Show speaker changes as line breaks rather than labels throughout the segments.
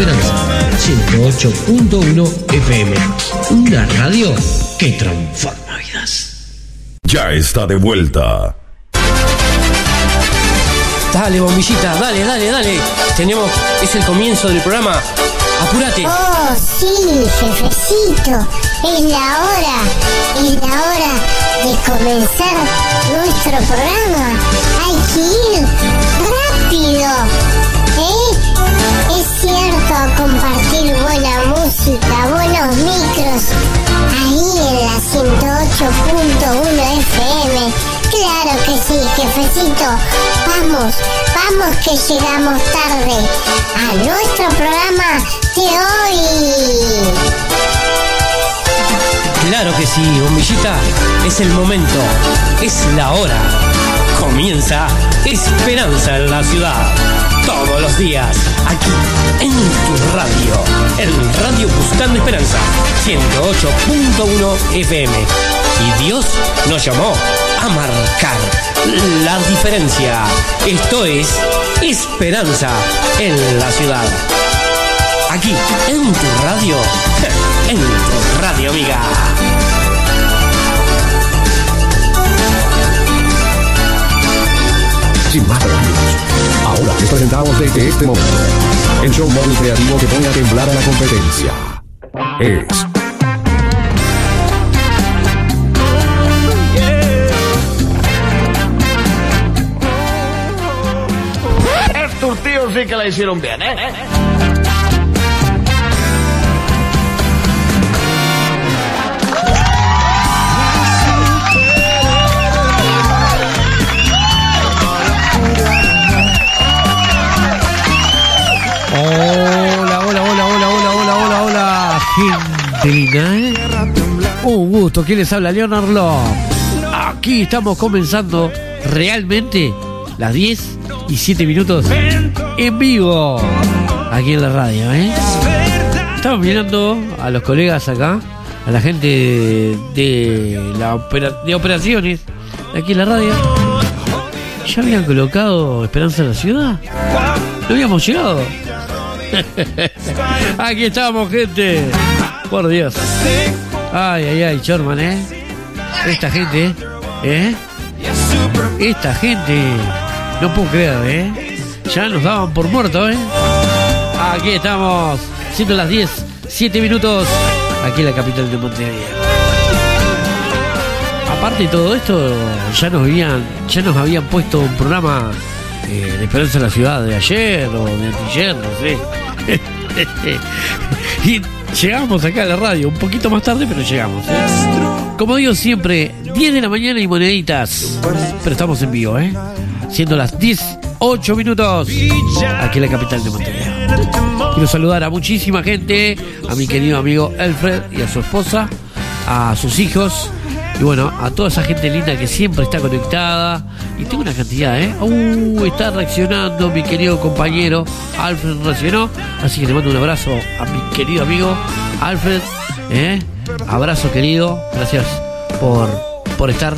Esperanza 108.1 FM. Una radio que transforma vidas.
Ya está de vuelta.
Dale, bombillita, dale, dale, dale. Tenemos, es el comienzo del programa. Apúrate.
Oh, sí, jefecito. Es la hora. Es la hora de comenzar nuestro programa. Hay que ir rápido. ¿Eh? Es cierto, compartir buena música, buenos micros. Ahí en la 108.1 FM. Claro que sí, jefecito. Vamos, vamos que llegamos tarde a nuestro programa de hoy.
Claro que sí, bombillita. Es el momento. Es la hora. Comienza Esperanza en la ciudad. Todos los días, aquí en tu radio. En Radio Buscando Esperanza, 108.1 FM. Y Dios nos llamó a marcar la diferencia. Esto es Esperanza en la ciudad. Aquí, en tu radio. En tu radio, amiga.
Sin más preámbulos, ahora les presentamos desde este momento el show móvil creativo que pone a temblar a la competencia. Es
Estos tíos sí que la hicieron bien, ¿eh?
Hola, hola, hola, hola, hola, hola, hola, hola, gente linda, ¿eh? Un gusto, ¿quién les habla? Leonardo. Aquí estamos comenzando realmente las 10 y 7 minutos en vivo, aquí en la radio, ¿eh? Estamos mirando a los colegas acá, a la gente de, la de operaciones aquí en la radio. ¿Ya habían colocado Esperanza en la ciudad? ¿No habíamos llegado? Aquí estamos, gente. Por Dios. Ay, ay, ay, Chorman, ¿eh? Esta gente, ¿eh? Esta gente. No puedo creer, ¿eh? Ya nos daban por muertos, ¿eh? Aquí estamos. Siendo las 10, 7 minutos. Aquí en la capital de Montevideo. Aparte de todo esto, ya nos habían, ya nos habían puesto un programa eh, de Esperanza en la Ciudad de ayer o de antier, no sé. y llegamos acá a la radio, un poquito más tarde, pero llegamos. ¿eh? Como digo siempre, 10 de la mañana y moneditas. Pero estamos en vivo, ¿eh? Siendo las 18 minutos aquí en la capital de Montevideo. Quiero saludar a muchísima gente, a mi querido amigo Alfred y a su esposa, a sus hijos, y bueno, a toda esa gente linda que siempre está conectada. Y tengo una cantidad, ¿eh? Uh, está reaccionando mi querido compañero. Alfred reaccionó. Así que le mando un abrazo a mi querido amigo Alfred. ¿eh? Abrazo querido. Gracias por, por estar,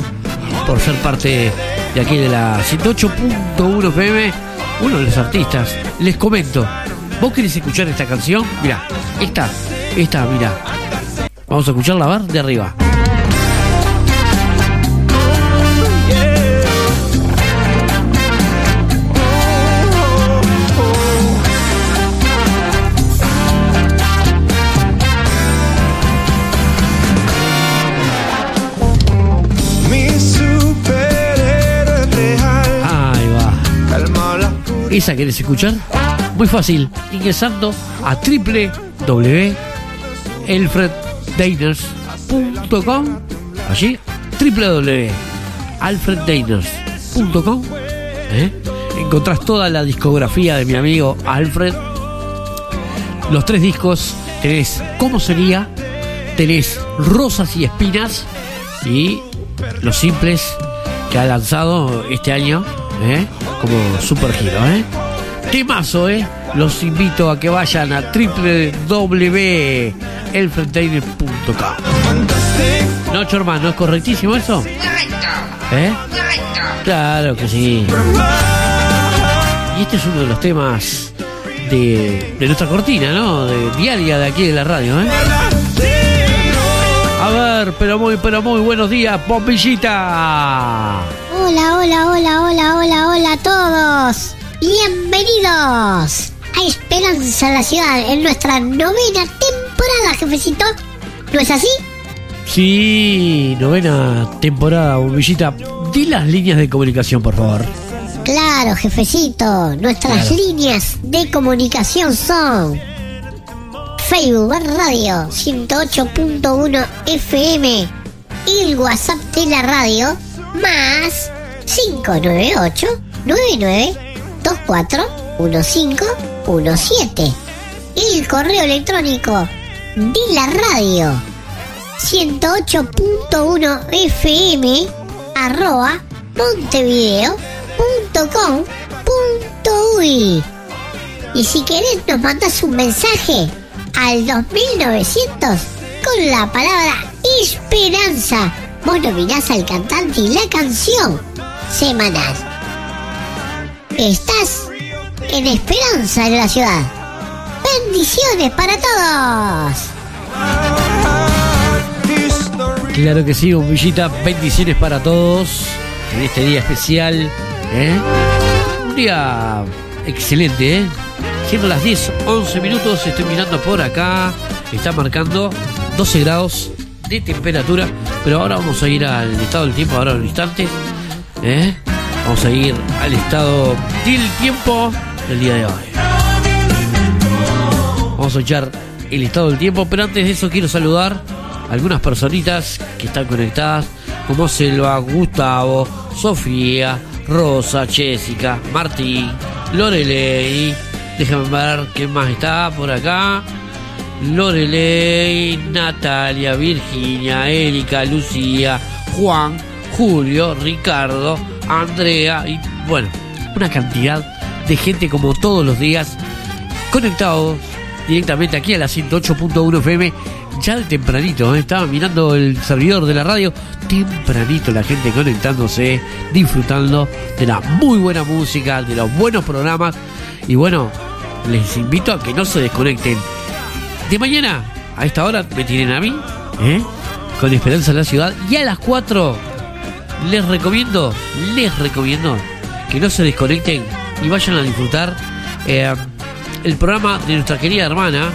por ser parte de aquí de la 108.1 FM. Uno de los artistas. Les comento. ¿Vos querés escuchar esta canción? Mira, esta, esta, mira. Vamos a escucharla, a ver, de arriba. ¿Esa querés escuchar? Muy fácil, ingresando a www.elfreddeiners.com Allí, www.alfreddeiners.com ¿eh? Encontrás toda la discografía de mi amigo Alfred. Los tres discos, tenés ¿Cómo sería? Tenés Rosas y Espinas y Los Simples que ha lanzado este año ¿eh? como super giro, ¿eh? Temazo, ¿eh? Los invito a que vayan a www.elfredainer.com No, Chorman, ¿no es correctísimo eso? ¿Eh? Claro que sí. Y este es uno de los temas de, de nuestra cortina, ¿no? De, diaria de aquí de la radio, ¿eh? A ver, pero muy, pero muy buenos días, bombillita.
Hola, hola, hola, hola, hola, hola a todos. Bienvenidos a Esperanza la Ciudad en nuestra novena temporada, jefecito. ¿No es así?
Sí, novena temporada, bombillita. Di las líneas de comunicación, por favor.
Claro, jefecito. Nuestras
Claro.
líneas de comunicación son Facebook Radio 108.1 FM y el WhatsApp de la radio más 598 99 24 1517 y el correo electrónico de la radio 108.1 FM arroba montevideo.com.uy Y si querés nos mandas un mensaje al 2900 con la palabra esperanza. Vos nominás al cantante y la canción semanal. Estás en Esperanza en la ciudad. Bendiciones para todos.
Claro que sí, bombillita. Bendiciones para todos en este día especial. ¿eh? Un día excelente, ¿eh? Siendo las 10, 11 minutos, estoy mirando por acá. Está marcando 12 grados de temperatura. Pero ahora vamos a ir al estado del tiempo, ahora en un instante. ¿Eh? Vamos a ir al estado del tiempo del día de hoy. Vamos a echar el estado del tiempo, pero antes de eso quiero saludar a algunas personitas que están conectadas, como Selva, Gustavo, Sofía, Rosa, Jessica, Martín, Lorelei. Déjame ver qué más está por acá. Lorelei, Natalia, Virginia, Erika, Lucía, Juan, Julio, Ricardo, Andrea y bueno, una cantidad de gente como todos los días conectados directamente aquí a la 108.1 FM ya de tempranito, ¿eh? estaba mirando el servidor de la radio, tempranito la gente conectándose, disfrutando de la muy buena música, de los buenos programas y bueno, les invito a que no se desconecten. De mañana, a esta hora, me tienen a mí, ¿eh? con Esperanza en la Ciudad y a las 4 les recomiendo, les recomiendo que no se desconecten y vayan a disfrutar eh, el programa de nuestra querida hermana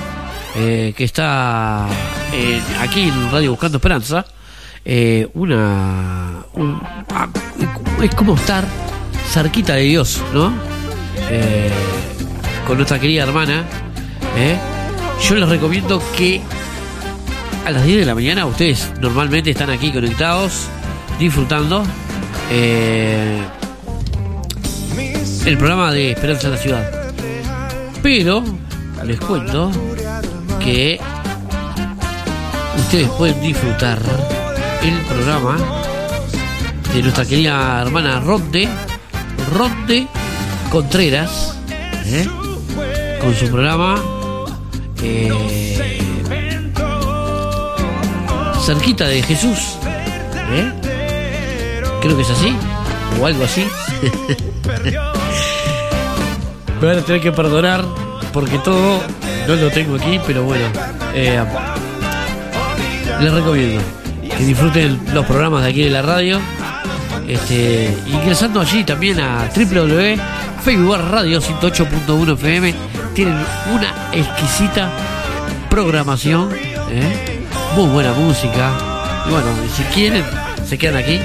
eh, que está eh, aquí en Radio Buscando Esperanza. eh, una. un- ah, es como estar cerquita de Dios, ¿no? Con nuestra querida hermana. Yo les recomiendo que a las 10 de la mañana ustedes normalmente están aquí conectados, disfrutando. eh, el programa de Esperanza en la Ciudad. Pero les cuento que ustedes pueden disfrutar el programa de nuestra querida hermana Ronde, Ronde Contreras, ¿eh? con su programa eh, Cerquita de Jesús. Creo que es así, o algo así. Me van a tener que perdonar porque todo no lo tengo aquí, pero bueno. eh, les recomiendo que disfruten los programas de aquí de la radio. Este, ingresando allí también a www.facebook radio 108.1 FM. Tienen una exquisita programación, ¿eh? muy buena música. Y bueno, si quieren, se quedan aquí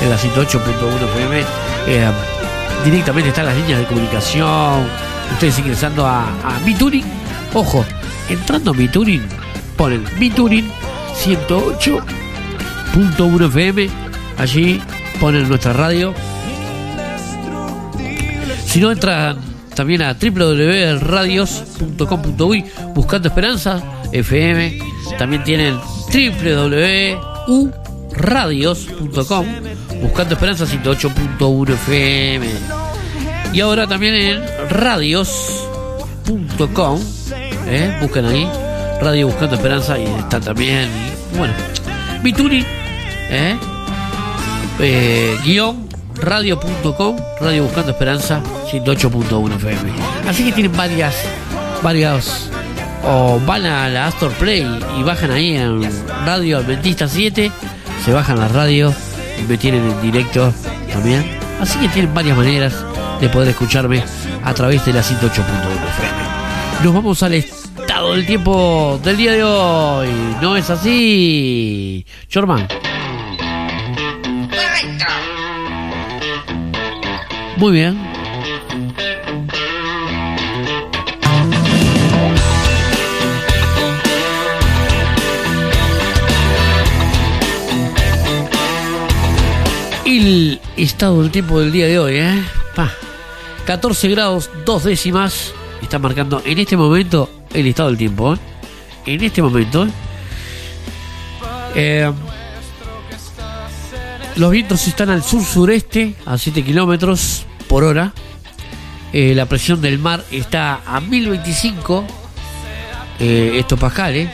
en la 108.1 FM. Eh, directamente están las líneas de comunicación. Ustedes ingresando a, a. Ojo, entrando a Mi Tuning, ponen Mi Tuning 108.1 FM. Allí ponen nuestra radio. Si no entran también a www.radios.com.uy buscando esperanza FM. También tienen www.uradios.com buscando esperanza 108.1 FM. Y ahora también en radios.com. ¿eh? Buscan ahí. Radio Buscando Esperanza y está también. Bueno, mi Tuning, ¿eh? Eh, guion radio.com, Radio Buscando Esperanza 108.1 FM. Así que tienen varias varios o van a la Astor Play y bajan ahí en Radio Adventista 7, se bajan la radio me tienen en directo también. Así que tienen varias maneras de poder escucharme a través de la 108.1 FM. Nos vamos al estado del tiempo del día de hoy. ¿No es así? Chorman. Muy bien. El estado del tiempo del día de hoy, ¿eh? Pa. 14 grados, dos décimas. Está marcando en este momento el estado del tiempo. ¿eh? En este momento. Eh, los vientos están al sur-sureste, a 7 kilómetros por hora. Eh, la presión del mar está a 1025 eh, hectopascales.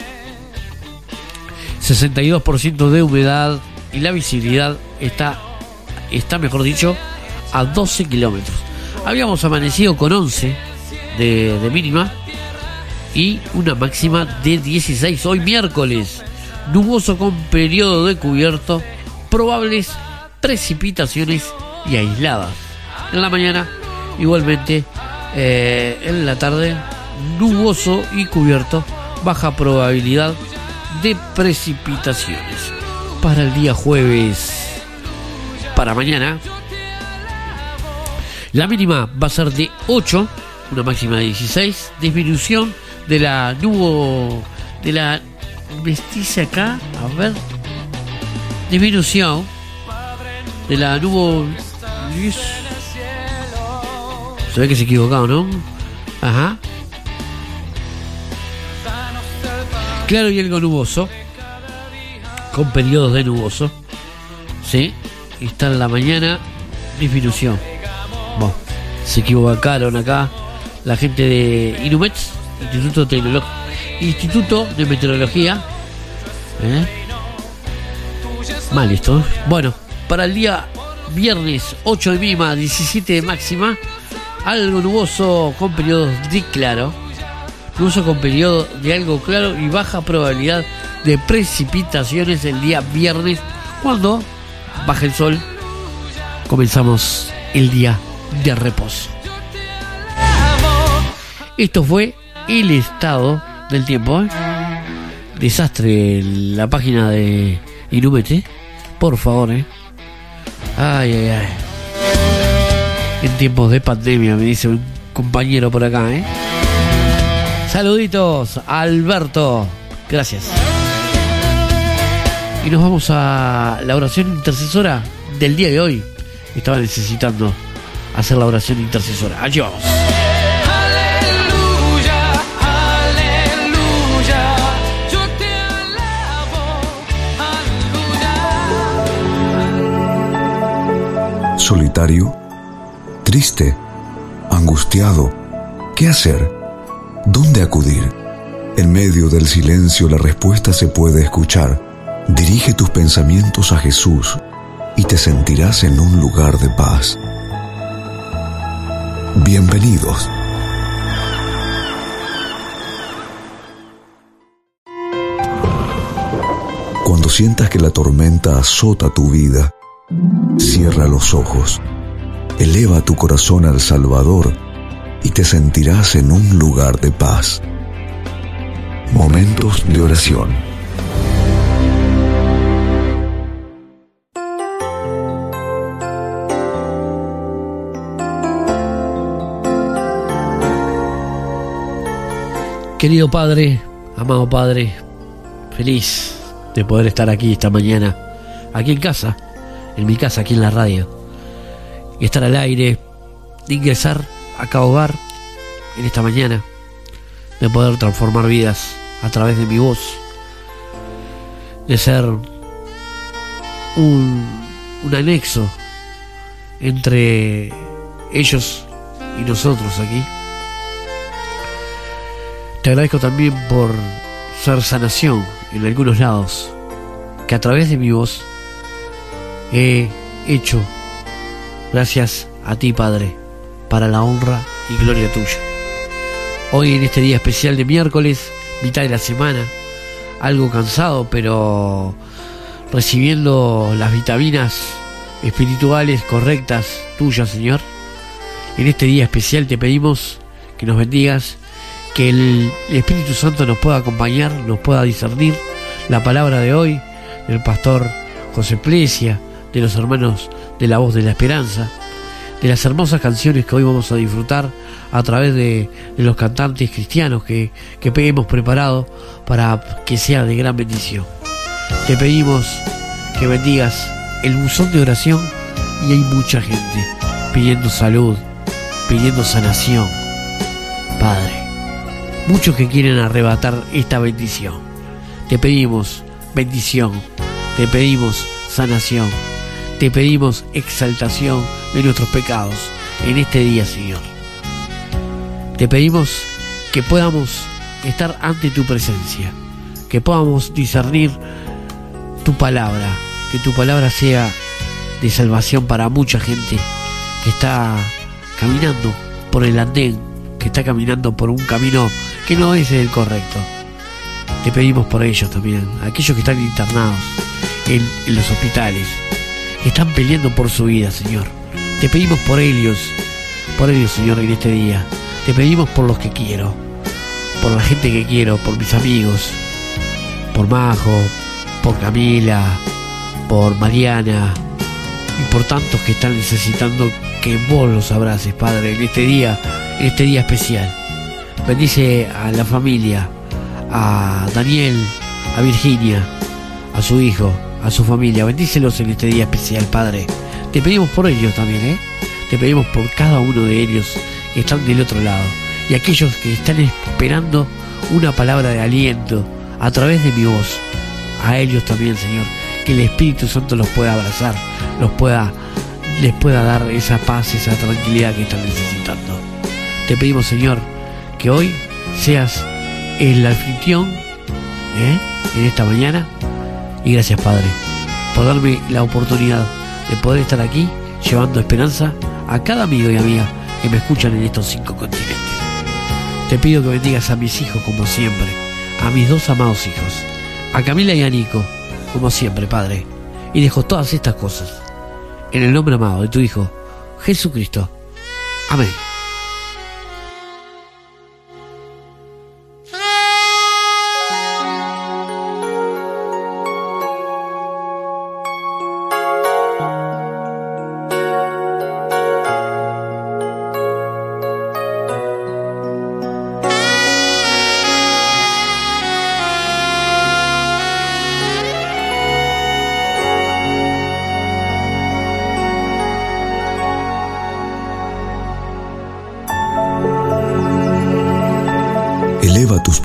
62% de humedad y la visibilidad está, está, mejor dicho, a 12 kilómetros. Habíamos amanecido con 11 de, mínima y una máxima de 16. Hoy miércoles, nuboso con periodo de cubierto, probables precipitaciones y aisladas. En la mañana, igualmente, eh, en la tarde, nuboso y cubierto, baja probabilidad de precipitaciones. Para el día jueves, para mañana, la mínima va a ser de 8, una máxima de 16, disminución de la nubo, de la mestiza acá, a ver, disminución de la nubo. Se ve que se equivocado, ¿no? Ajá. Claro y algo nuboso. Con periodos de nuboso. Sí. Está en la mañana. Disminución. Se equivocaron acá la gente de Inumets, Instituto, Tecnolo- Instituto de Meteorología. ¿Eh? Mal esto. ¿eh? Bueno, para el día viernes 8 de mínima, 17 de máxima, algo nuboso con periodos de claro. Nuboso con periodo de algo claro y baja probabilidad de precipitaciones el día viernes cuando baja el sol. Comenzamos el día de reposo. Esto fue el estado del tiempo. ¿eh? Desastre la página de Inumete. Por favor, ¿eh? Ay, ay, ay. En tiempos de pandemia, me dice un compañero por acá, ¿eh? Saluditos, Alberto. Gracias. Y nos vamos a la oración intercesora del día de hoy. Estaba necesitando hacer la oración intercesora. Allí vamos.
Aleluya, aleluya, yo te alabo, aleluya.
solitario, triste, angustiado. ¿Qué hacer? ¿Dónde acudir? En medio del silencio la respuesta se puede escuchar. Dirige tus pensamientos a Jesús y te sentirás en un lugar de paz. Bienvenidos. Cuando sientas que la tormenta azota tu vida, cierra los ojos, eleva tu corazón al Salvador y te sentirás en un lugar de paz. Momentos de oración.
Querido Padre, amado Padre, feliz de poder estar aquí esta mañana, aquí en casa, en mi casa, aquí en la radio, y estar al aire, de ingresar a cada hogar en esta mañana, de poder transformar vidas a través de mi voz, de ser un, un anexo entre ellos y nosotros aquí. Te agradezco también por ser sanación en algunos lados, que a través de mi voz he hecho, gracias a ti Padre, para la honra y gloria tuya. Hoy en este día especial de miércoles, mitad de la semana, algo cansado, pero recibiendo las vitaminas espirituales correctas tuyas, Señor. En este día especial te pedimos que nos bendigas, que el Espíritu Santo nos pueda acompañar, nos pueda discernir la palabra de hoy del pastor José Plesia, de los hermanos de la voz de la esperanza, de las hermosas canciones que hoy vamos a disfrutar a través de, los cantantes cristianos que, que hemos preparado para que sea de gran bendición. Te pedimos que bendigas el buzón de oración y hay mucha gente pidiendo salud, pidiendo sanación. Padre, muchos que quieren arrebatar esta bendición. Te pedimos bendición, te pedimos sanación, te pedimos exaltación de nuestros pecados en este día, Señor. Te pedimos que podamos estar ante tu presencia, que podamos discernir tu palabra, que tu palabra sea de salvación para mucha gente que está caminando por el andén, que está caminando por un camino que no es el correcto. Te pedimos por ellos también, aquellos que están internados en, los hospitales, que están peleando por su vida, Señor. Te pedimos por ellos, por ellos, Señor, en este día. Te pedimos por los que quiero, por la gente que quiero, por mis amigos, por Majo, por Camila, por Mariana y por tantos que están necesitando que vos los abraces, Padre, en este día, en este día especial. Bendice a la familia, a Daniel, a Virginia, a su hijo, a su familia. Bendícelos en este día especial, Padre. Te pedimos por ellos también, ¿eh? Te pedimos por cada uno de ellos que están del otro lado y aquellos que están esperando una palabra de aliento a través de mi voz. A ellos también, Señor, que el Espíritu Santo los pueda abrazar, los pueda, les pueda dar esa paz, esa tranquilidad que están necesitando. Te pedimos, Señor, que hoy seas el anfitrión ¿eh? en esta mañana. Y gracias, Padre, por darme la oportunidad de poder estar aquí llevando esperanza a cada amigo y amiga que me escuchan en estos cinco continentes. Te pido que bendigas a mis hijos como siempre, a mis dos amados hijos, a Camila y a Nico, como siempre, Padre. Y dejo todas estas cosas en el nombre amado de tu Hijo, Jesucristo. Amén.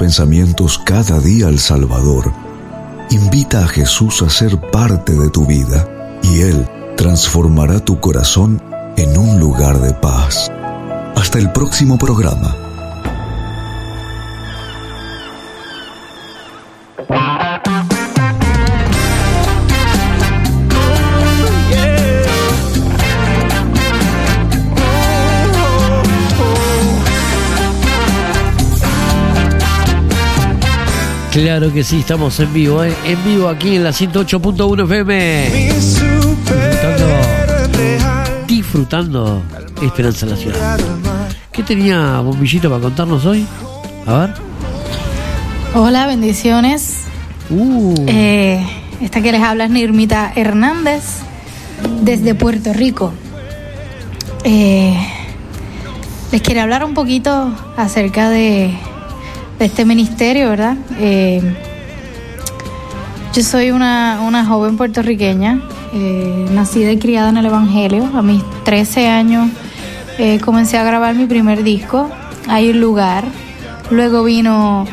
Pensamientos cada día al Salvador. Invita a Jesús a ser parte de tu vida y Él transformará tu corazón en un lugar de paz. Hasta el próximo programa.
Claro que sí, estamos en vivo, ¿eh? en vivo aquí en la 108.1 FM. Disfrutando, disfrutando Esperanza en la Ciudad. ¿Qué tenía Bombillito para contarnos hoy? A ver.
Hola, bendiciones.
Uh,
Eh, esta que les habla es Nirmita Hernández desde Puerto Rico. Eh, les quiero hablar un poquito acerca de, de este ministerio, ¿verdad? Eh, yo soy una, una joven puertorriqueña, eh, nacida y criada en el Evangelio. A mis 13 años eh, comencé a grabar mi primer disco, Hay un lugar. Luego vino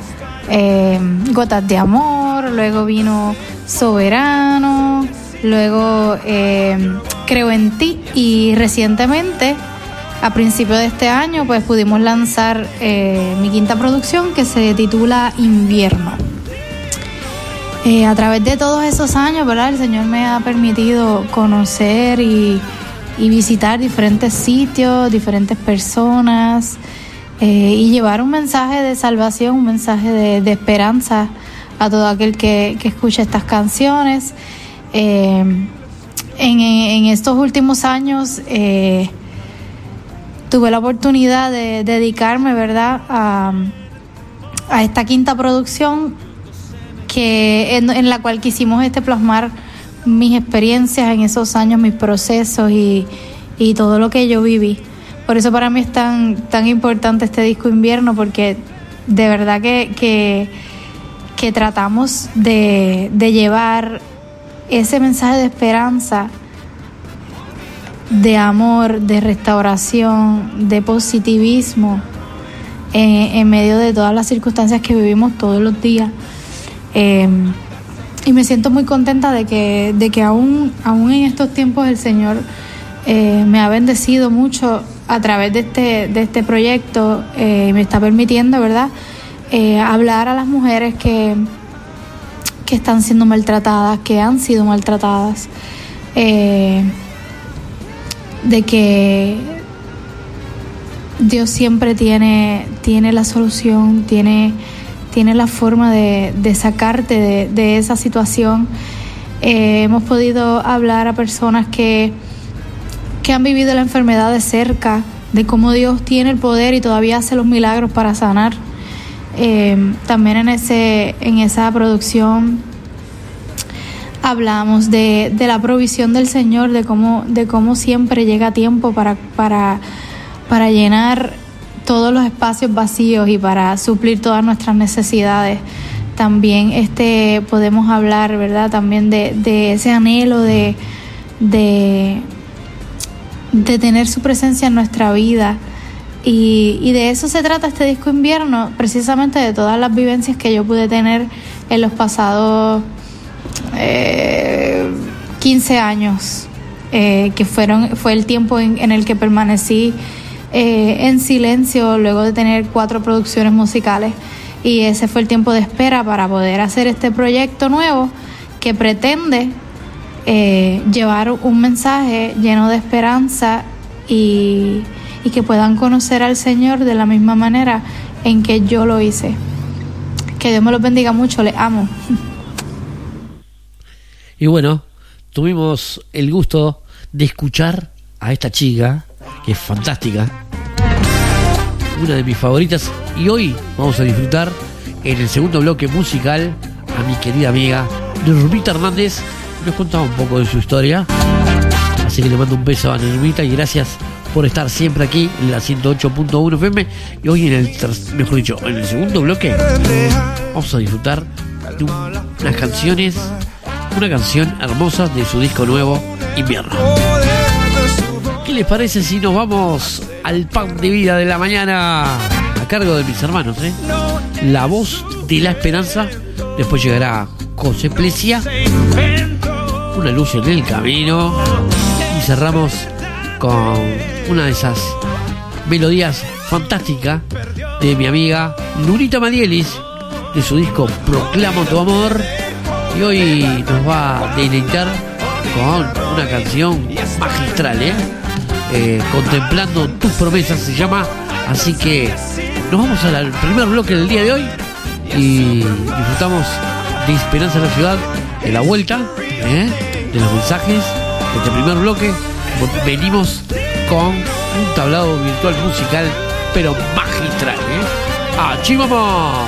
Gotas de Amor, luego vino Soberano, luego Creo en ti y recientemente, a principios de este año, pues pudimos lanzar eh, mi quinta producción que se titula Invierno. Eh, a través de todos esos años, ¿verdad? El Señor me ha permitido conocer y, visitar diferentes sitios, diferentes personas, eh, y llevar un mensaje de salvación, un mensaje de, esperanza a todo aquel que, que escucha estas canciones. En, estos últimos años tuve la oportunidad de dedicarme, ¿verdad?, a, esta quinta producción que en, la cual quisimos este plasmar mis experiencias en esos años, mis procesos y, y todo lo que yo viví. Por eso para mí es tan, tan importante este disco invierno, porque de verdad que, que, que tratamos de, de llevar ese mensaje de esperanza, de amor, de restauración, de positivismo en, en medio de todas las circunstancias que vivimos todos los días. Eh, y me siento muy contenta de que, de que aún, aún en estos tiempos el Señor eh, me ha bendecido mucho a través de este, de este proyecto eh, y me está permitiendo, ¿verdad?, eh, hablar a las mujeres que, que están siendo maltratadas, que han sido maltratadas, eh, de que Dios siempre tiene, tiene la solución, tiene, tiene la forma de, sacarte de, de esa situación. Eh, hemos podido hablar a personas que, que han vivido la enfermedad de cerca, de cómo Dios tiene el poder y todavía hace los milagros para sanar. Eh, también en, ese, en esa producción hablamos de, de, la provisión del Señor, de cómo, de cómo siempre llega tiempo para, para, para llenar todos los espacios vacíos y para suplir todas nuestras necesidades. También este, podemos hablar, ¿verdad? También de, de ese anhelo de, de, de tener su presencia en nuestra vida. Y, y, de eso se trata este disco invierno, precisamente de todas las vivencias que yo pude tener en los pasados eh, 15 años, eh, que fueron, fue el tiempo en, el que permanecí eh, en silencio luego de tener cuatro producciones musicales. Y ese fue el tiempo de espera para poder hacer este proyecto nuevo que pretende eh, llevar un mensaje lleno de esperanza y, y, que puedan conocer al Señor de la misma manera en que yo lo hice. Que Dios me los bendiga mucho, les amo.
Y bueno, tuvimos el gusto de escuchar a esta chica, que es fantástica, una de mis favoritas, y hoy vamos a disfrutar en el segundo bloque musical a mi querida amiga Nurmita Hernández, nos contaba un poco de su historia. Así que le mando un beso a Nurmita y gracias por estar siempre aquí en la 108.1 FM. Y hoy en el, mejor dicho, en el segundo bloque vamos a disfrutar de un, unas canciones, una canción hermosa de su disco nuevo, Invierno. ¿Qué les parece si nos vamos al pan de vida de la mañana a cargo de mis hermanos? Eh? La voz de la esperanza. Después llegará José Plesia, una luz en el camino. Y cerramos con una de esas melodías fantásticas de mi amiga Lurita Madielis, de su disco Proclamo tu amor. Y hoy nos va a deleitar con una canción magistral, ¿eh? Eh, contemplando tus promesas se llama. Así que nos vamos al primer bloque del día de hoy y disfrutamos de Esperanza en la Ciudad, de la vuelta, ¿eh? de los mensajes, de este primer bloque. Venimos con un tablado virtual musical, pero magistral. ¿eh? ¡Achí vamos!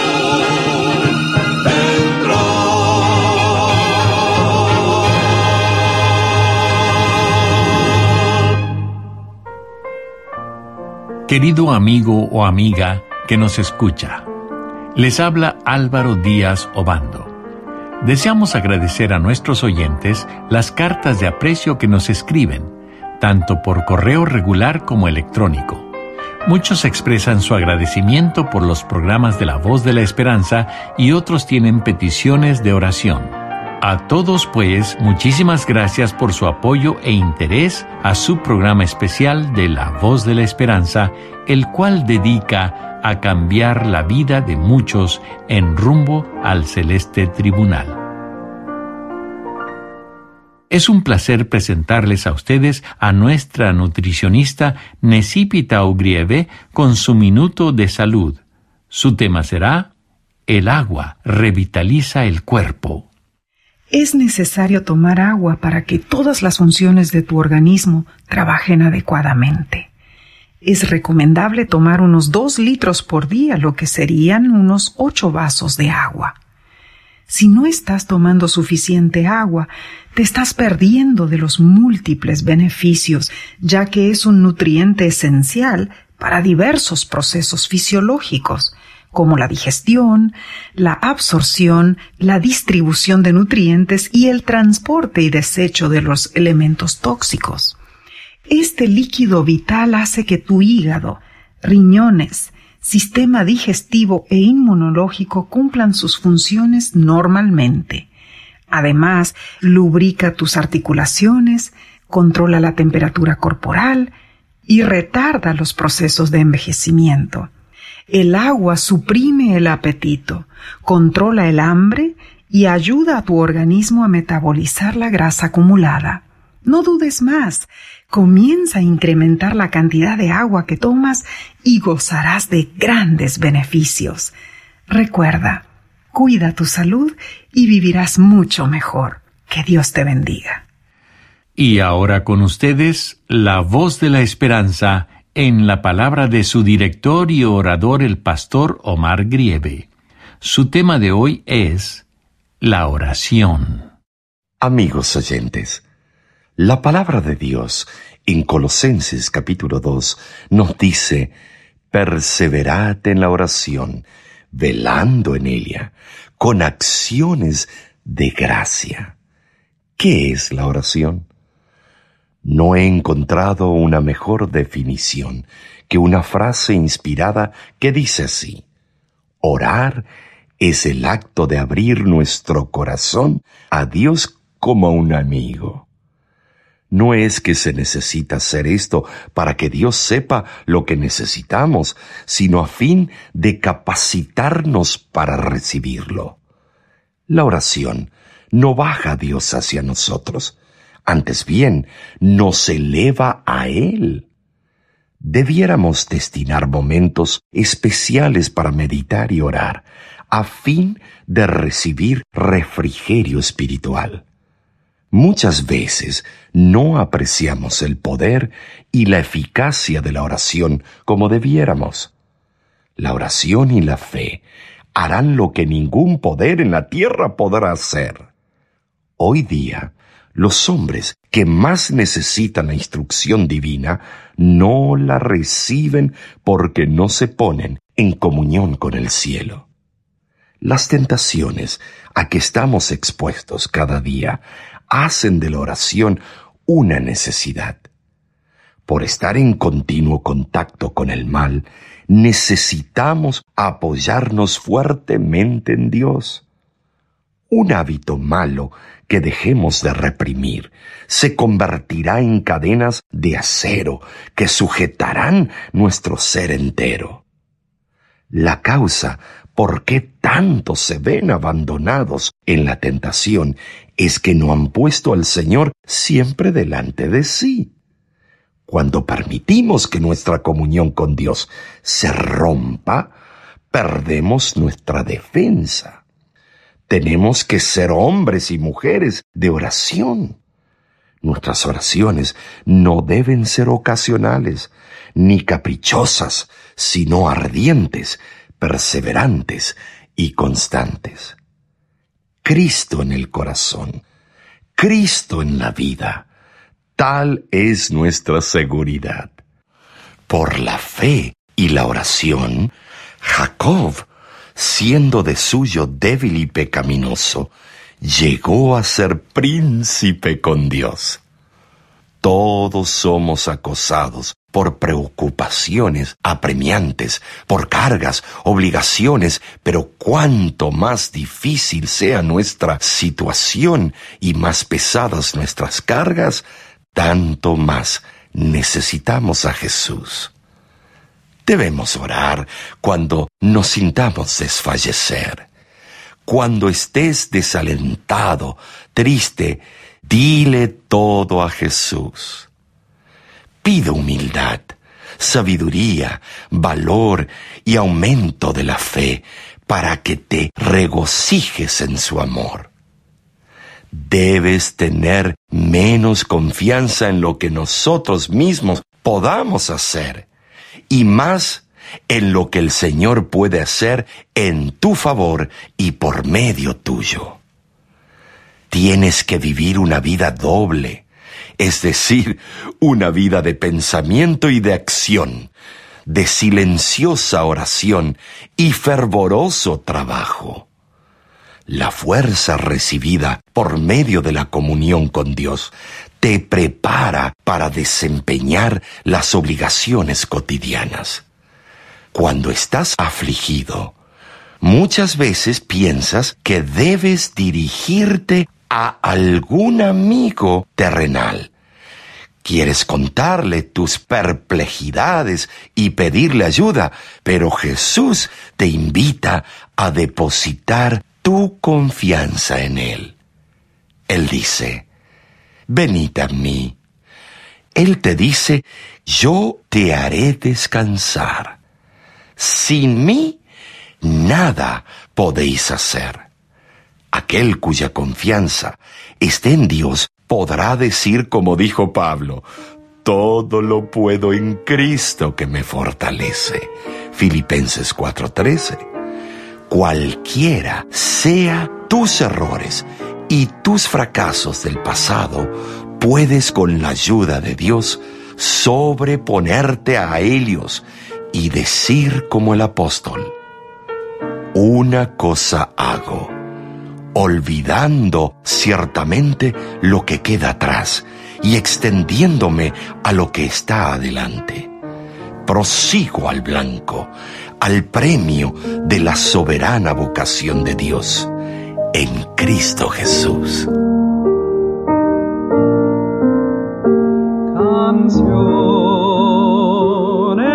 Querido amigo o amiga que nos escucha, les habla Álvaro Díaz Obando. Deseamos agradecer a nuestros oyentes las cartas de aprecio que nos escriben, tanto por correo regular como electrónico. Muchos expresan su agradecimiento por los programas de La Voz de la Esperanza y otros tienen peticiones de oración. A todos pues, muchísimas gracias por su apoyo e interés a su programa especial de La Voz de la Esperanza, el cual dedica a cambiar la vida de muchos en rumbo al celeste tribunal. Es un placer presentarles a ustedes a nuestra nutricionista Necipita Ugrieve con su minuto de salud. Su tema será El agua revitaliza el cuerpo.
Es necesario tomar agua para que todas las funciones de tu organismo trabajen adecuadamente. Es recomendable tomar unos dos litros por día, lo que serían unos ocho vasos de agua. Si no estás tomando suficiente agua, te estás perdiendo de los múltiples beneficios, ya que es un nutriente esencial para diversos procesos fisiológicos, como la digestión, la absorción, la distribución de nutrientes y el transporte y desecho de los elementos tóxicos. Este líquido vital hace que tu hígado, riñones, sistema digestivo e inmunológico cumplan sus funciones normalmente. Además, lubrica tus articulaciones, controla la temperatura corporal y retarda los procesos de envejecimiento. El agua suprime el apetito, controla el hambre y ayuda a tu organismo a metabolizar la grasa acumulada. No dudes más. Comienza a incrementar la cantidad de agua que tomas y gozarás de grandes beneficios. Recuerda, cuida tu salud y vivirás mucho mejor. Que Dios te bendiga.
Y ahora con ustedes, la voz de la esperanza en la palabra de su director y orador el pastor Omar Grieve. Su tema de hoy es la oración.
Amigos oyentes, la palabra de Dios en Colosenses capítulo 2 nos dice, perseverad en la oración, velando en ella, con acciones de gracia. ¿Qué es la oración? No he encontrado una mejor definición que una frase inspirada que dice así, orar es el acto de abrir nuestro corazón a Dios como a un amigo. No es que se necesita hacer esto para que Dios sepa lo que necesitamos, sino a fin de capacitarnos para recibirlo. La oración no baja a Dios hacia nosotros, antes bien nos eleva a Él. Debiéramos destinar momentos especiales para meditar y orar, a fin de recibir refrigerio espiritual. Muchas veces no apreciamos el poder y la eficacia de la oración como debiéramos. La oración y la fe harán lo que ningún poder en la tierra podrá hacer. Hoy día, los hombres que más necesitan la instrucción divina no la reciben porque no se ponen en comunión con el cielo. Las tentaciones a que estamos expuestos cada día hacen de la oración una necesidad. Por estar en continuo contacto con el mal, necesitamos apoyarnos fuertemente en Dios. Un hábito malo que dejemos de reprimir se convertirá en cadenas de acero que sujetarán nuestro ser entero. La causa por qué tantos se ven abandonados en la tentación es que no han puesto al Señor siempre delante de sí. Cuando permitimos que nuestra comunión con Dios se rompa, perdemos nuestra defensa. Tenemos que ser hombres y mujeres de oración. Nuestras oraciones no deben ser ocasionales, ni caprichosas, sino ardientes, perseverantes y constantes. Cristo en el corazón, Cristo en la vida. Tal es nuestra seguridad. Por la fe y la oración, Jacob, siendo de suyo débil y pecaminoso, llegó a ser príncipe con Dios. Todos somos acosados por preocupaciones apremiantes, por cargas, obligaciones, pero cuanto más difícil sea nuestra situación y más pesadas nuestras cargas, tanto más necesitamos a Jesús. Debemos orar cuando nos sintamos desfallecer. Cuando estés desalentado, triste, dile todo a Jesús. Pide humildad, sabiduría, valor y aumento de la fe para que te regocijes en su amor. Debes tener menos confianza en lo que nosotros mismos podamos hacer y más en lo que el Señor puede hacer en tu favor y por medio tuyo. Tienes que vivir una vida doble, es decir, una vida de pensamiento y de acción, de silenciosa oración y fervoroso trabajo. La fuerza recibida por medio de la comunión con Dios te prepara para desempeñar las obligaciones cotidianas. Cuando estás afligido, muchas veces piensas que debes dirigirte a algún amigo terrenal. Quieres contarle tus perplejidades y pedirle ayuda, pero Jesús te invita a depositar tu confianza en Él. Él dice, venid a mí. Él te dice, yo te haré descansar. Sin mí, nada podéis hacer. Aquel cuya confianza esté en Dios podrá decir como dijo Pablo, todo lo puedo en Cristo que me fortalece. Filipenses 4:13. Cualquiera sea tus errores y tus fracasos del pasado, puedes con la ayuda de Dios sobreponerte a ellos y decir como el apóstol, una cosa hago, olvidando ciertamente lo que queda atrás y extendiéndome a lo que está adelante. Prosigo al blanco, al premio de la soberana vocación de Dios en Cristo Jesús.
Canzone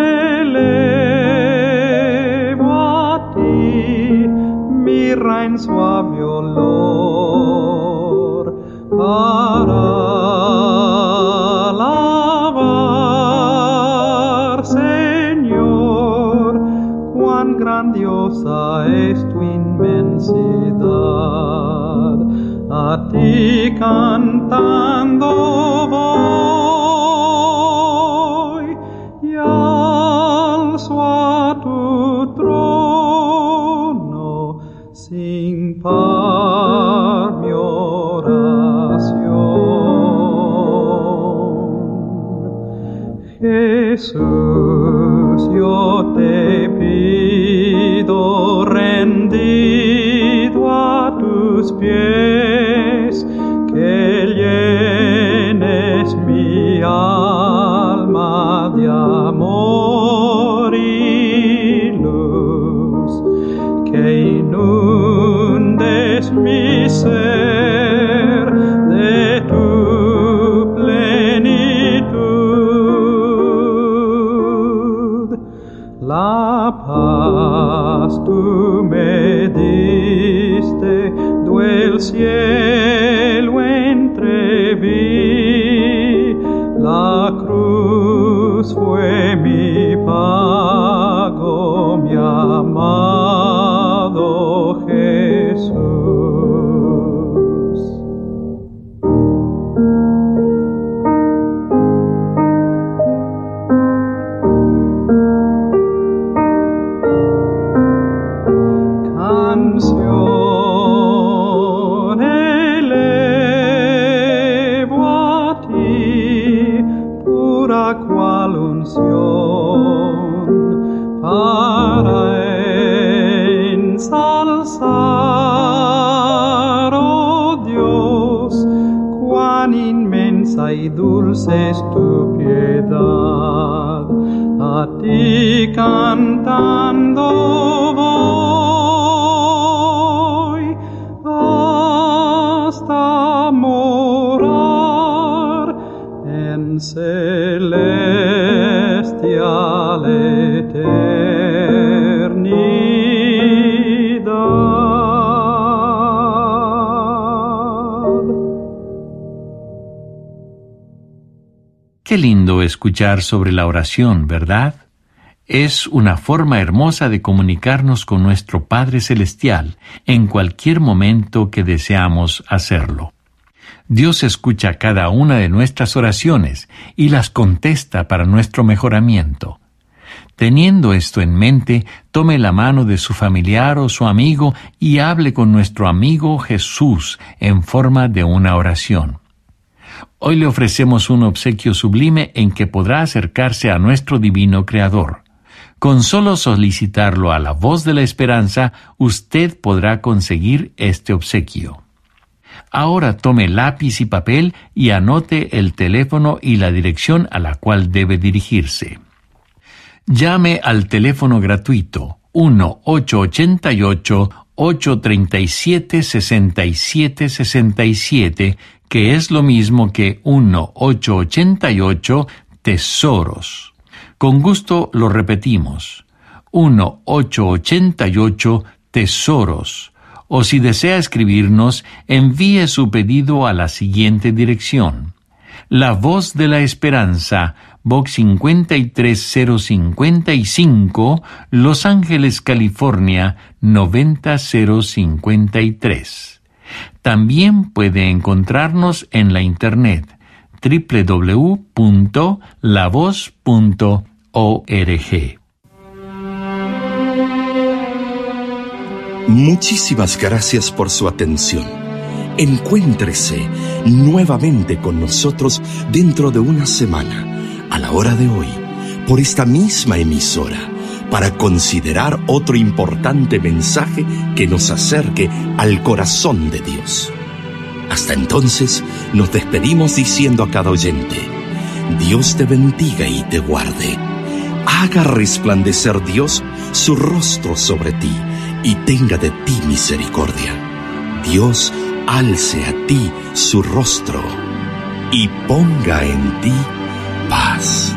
elevo a ti, mirra in suave olor, para grandiosa es tu inmensidad. A ti cantando voy y alzo a tu trono sin par mi oración. Jesús, yo te dulce es tu piedad. A ti cantando
escuchar sobre la oración, ¿verdad? Es una forma hermosa de comunicarnos con nuestro Padre Celestial en cualquier momento que deseamos hacerlo. Dios escucha cada una de nuestras oraciones y las contesta para nuestro mejoramiento. Teniendo esto en mente, tome la mano de su familiar o su amigo y hable con nuestro amigo Jesús en forma de una oración. Hoy le ofrecemos un obsequio sublime en que podrá acercarse a nuestro divino Creador. Con solo solicitarlo a la voz de la esperanza, usted podrá conseguir este obsequio. Ahora tome lápiz y papel y anote el teléfono y la dirección a la cual debe dirigirse. Llame al teléfono gratuito 1-888-837-6767, que es lo mismo que 1-888 Tesoros. Con gusto lo repetimos. 1-888 Tesoros. O si desea escribirnos, envíe su pedido a la siguiente dirección. La Voz de la Esperanza, Box 53055, Los Ángeles, California 90053. También puede encontrarnos en la internet www.lavoz.org.
Muchísimas gracias por su atención. Encuéntrese nuevamente con nosotros dentro de una semana, a la hora de hoy, por esta misma emisora, para considerar otro importante mensaje que nos acerque al corazón de Dios. Hasta entonces, nos despedimos diciendo a cada oyente, Dios te bendiga y te guarde. Haga resplandecer Dios su rostro sobre ti y tenga de ti misericordia. Dios alce a ti su rostro y ponga en ti paz.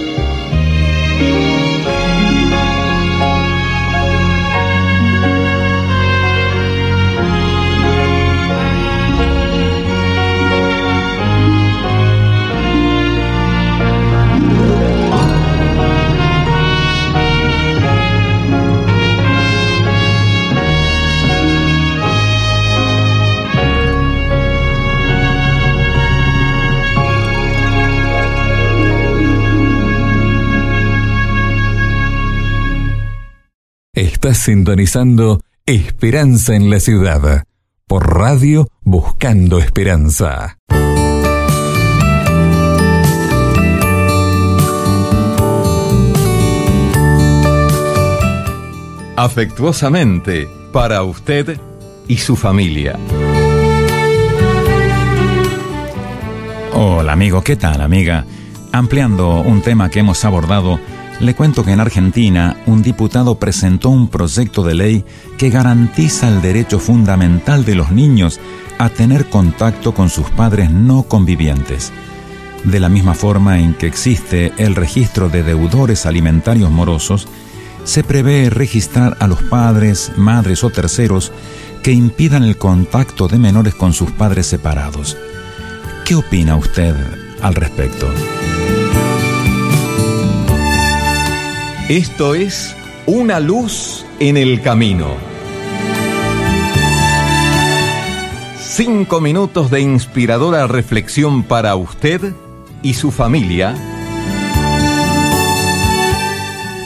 Estás sintonizando Esperanza en la Ciudad por Radio Buscando Esperanza.
Afectuosamente, para usted y su familia.
Hola amigo, ¿qué tal amiga? Ampliando un tema que hemos abordado, le cuento que en Argentina un diputado presentó un proyecto de ley que garantiza el derecho fundamental de los niños a tener contacto con sus padres no convivientes. De la misma forma en que existe el registro de deudores alimentarios morosos, se prevé registrar a los padres, madres o terceros que impidan el contacto de menores con sus padres separados. ¿Qué opina usted al respecto?
Esto es Una luz en el camino. Cinco minutos de inspiradora reflexión para usted y su familia.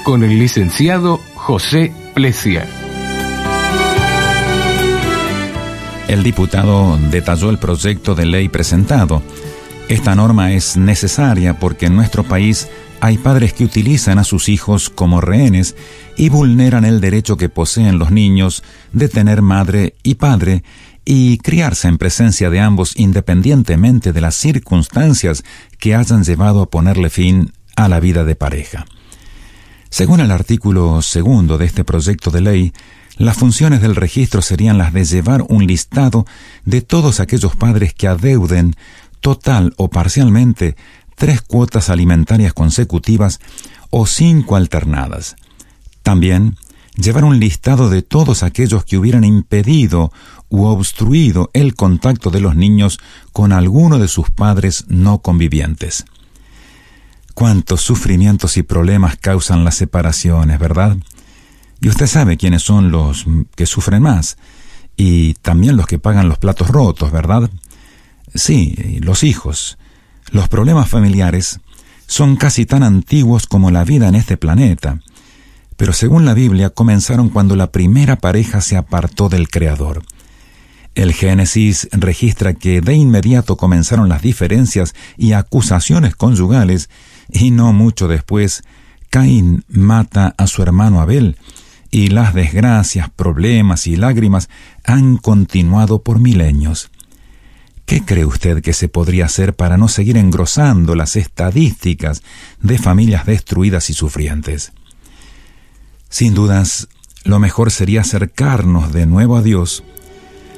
Con el licenciado José Plesia.
El diputado detalló el proyecto de ley presentado, Esta norma es necesaria porque en nuestro país hay padres que utilizan a sus hijos como rehenes y vulneran el derecho que poseen los niños de tener madre y padre y criarse en presencia de ambos independientemente de las circunstancias que hayan llevado a ponerle fin a la vida de pareja. Según el artículo segundo de este proyecto de ley, las funciones del registro serían las de llevar un listado de todos aquellos padres que adeuden total o parcialmente tres cuotas alimentarias consecutivas o cinco alternadas. También llevar un listado de todos aquellos que hubieran impedido u obstruido el contacto de los niños con alguno de sus padres no convivientes. Cuántos sufrimientos y problemas causan las separaciones, ¿verdad? Y usted sabe quiénes son los que sufren más y también los que pagan los platos rotos, ¿verdad? Sí, los hijos. Los problemas familiares son casi tan antiguos como la vida en este planeta, pero según la Biblia comenzaron cuando la primera pareja se apartó del Creador. El Génesis registra que de inmediato comenzaron las diferencias y acusaciones conyugales y no mucho después Caín mata a su hermano Abel y las desgracias, problemas y lágrimas han continuado por milenios. ¿Qué cree usted que se podría hacer para no seguir engrosando las estadísticas de familias destruidas y sufrientes? Sin dudas, lo mejor sería acercarnos de nuevo a Dios,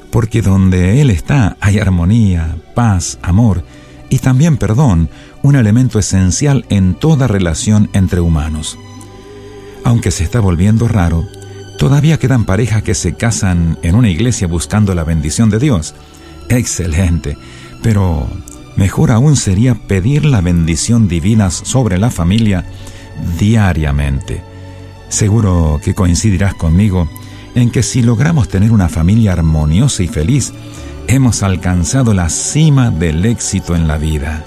porque donde Él está hay armonía, paz, amor y también perdón, un elemento esencial en toda relación entre humanos. Aunque se está volviendo raro, todavía quedan parejas que se casan en una iglesia buscando la bendición de Dios, Excelente. Pero mejor aún sería pedir la bendición divina sobre la familia diariamente. Seguro que coincidirás conmigo en que si logramos tener una familia armoniosa y feliz, hemos alcanzado la cima del éxito en la vida.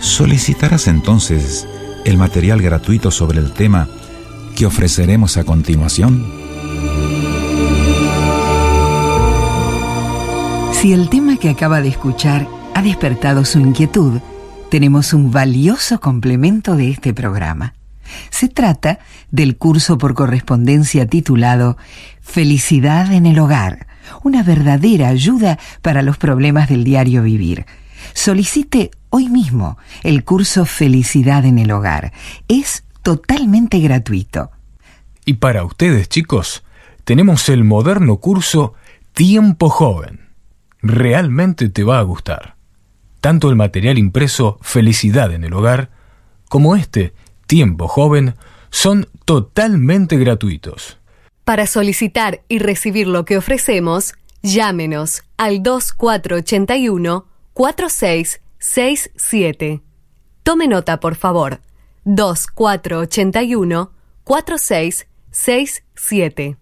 ¿Solicitarás entonces el material gratuito sobre el tema que ofreceremos a continuación?
Si el tema que acaba de escuchar ha despertado su inquietud, tenemos un valioso complemento de este programa. Se trata del curso por correspondencia titulado Felicidad en el Hogar, una verdadera ayuda para los problemas del diario vivir. Solicite hoy mismo el curso Felicidad en el Hogar. Es totalmente gratuito.
Y para ustedes, chicos, tenemos el moderno curso Tiempo Joven realmente te va a gustar. Tanto el material impreso Felicidad en el Hogar como este Tiempo Joven son totalmente gratuitos.
Para solicitar y recibir lo que ofrecemos, llámenos al 2481 4667. Tome nota, por favor. 2481 4667.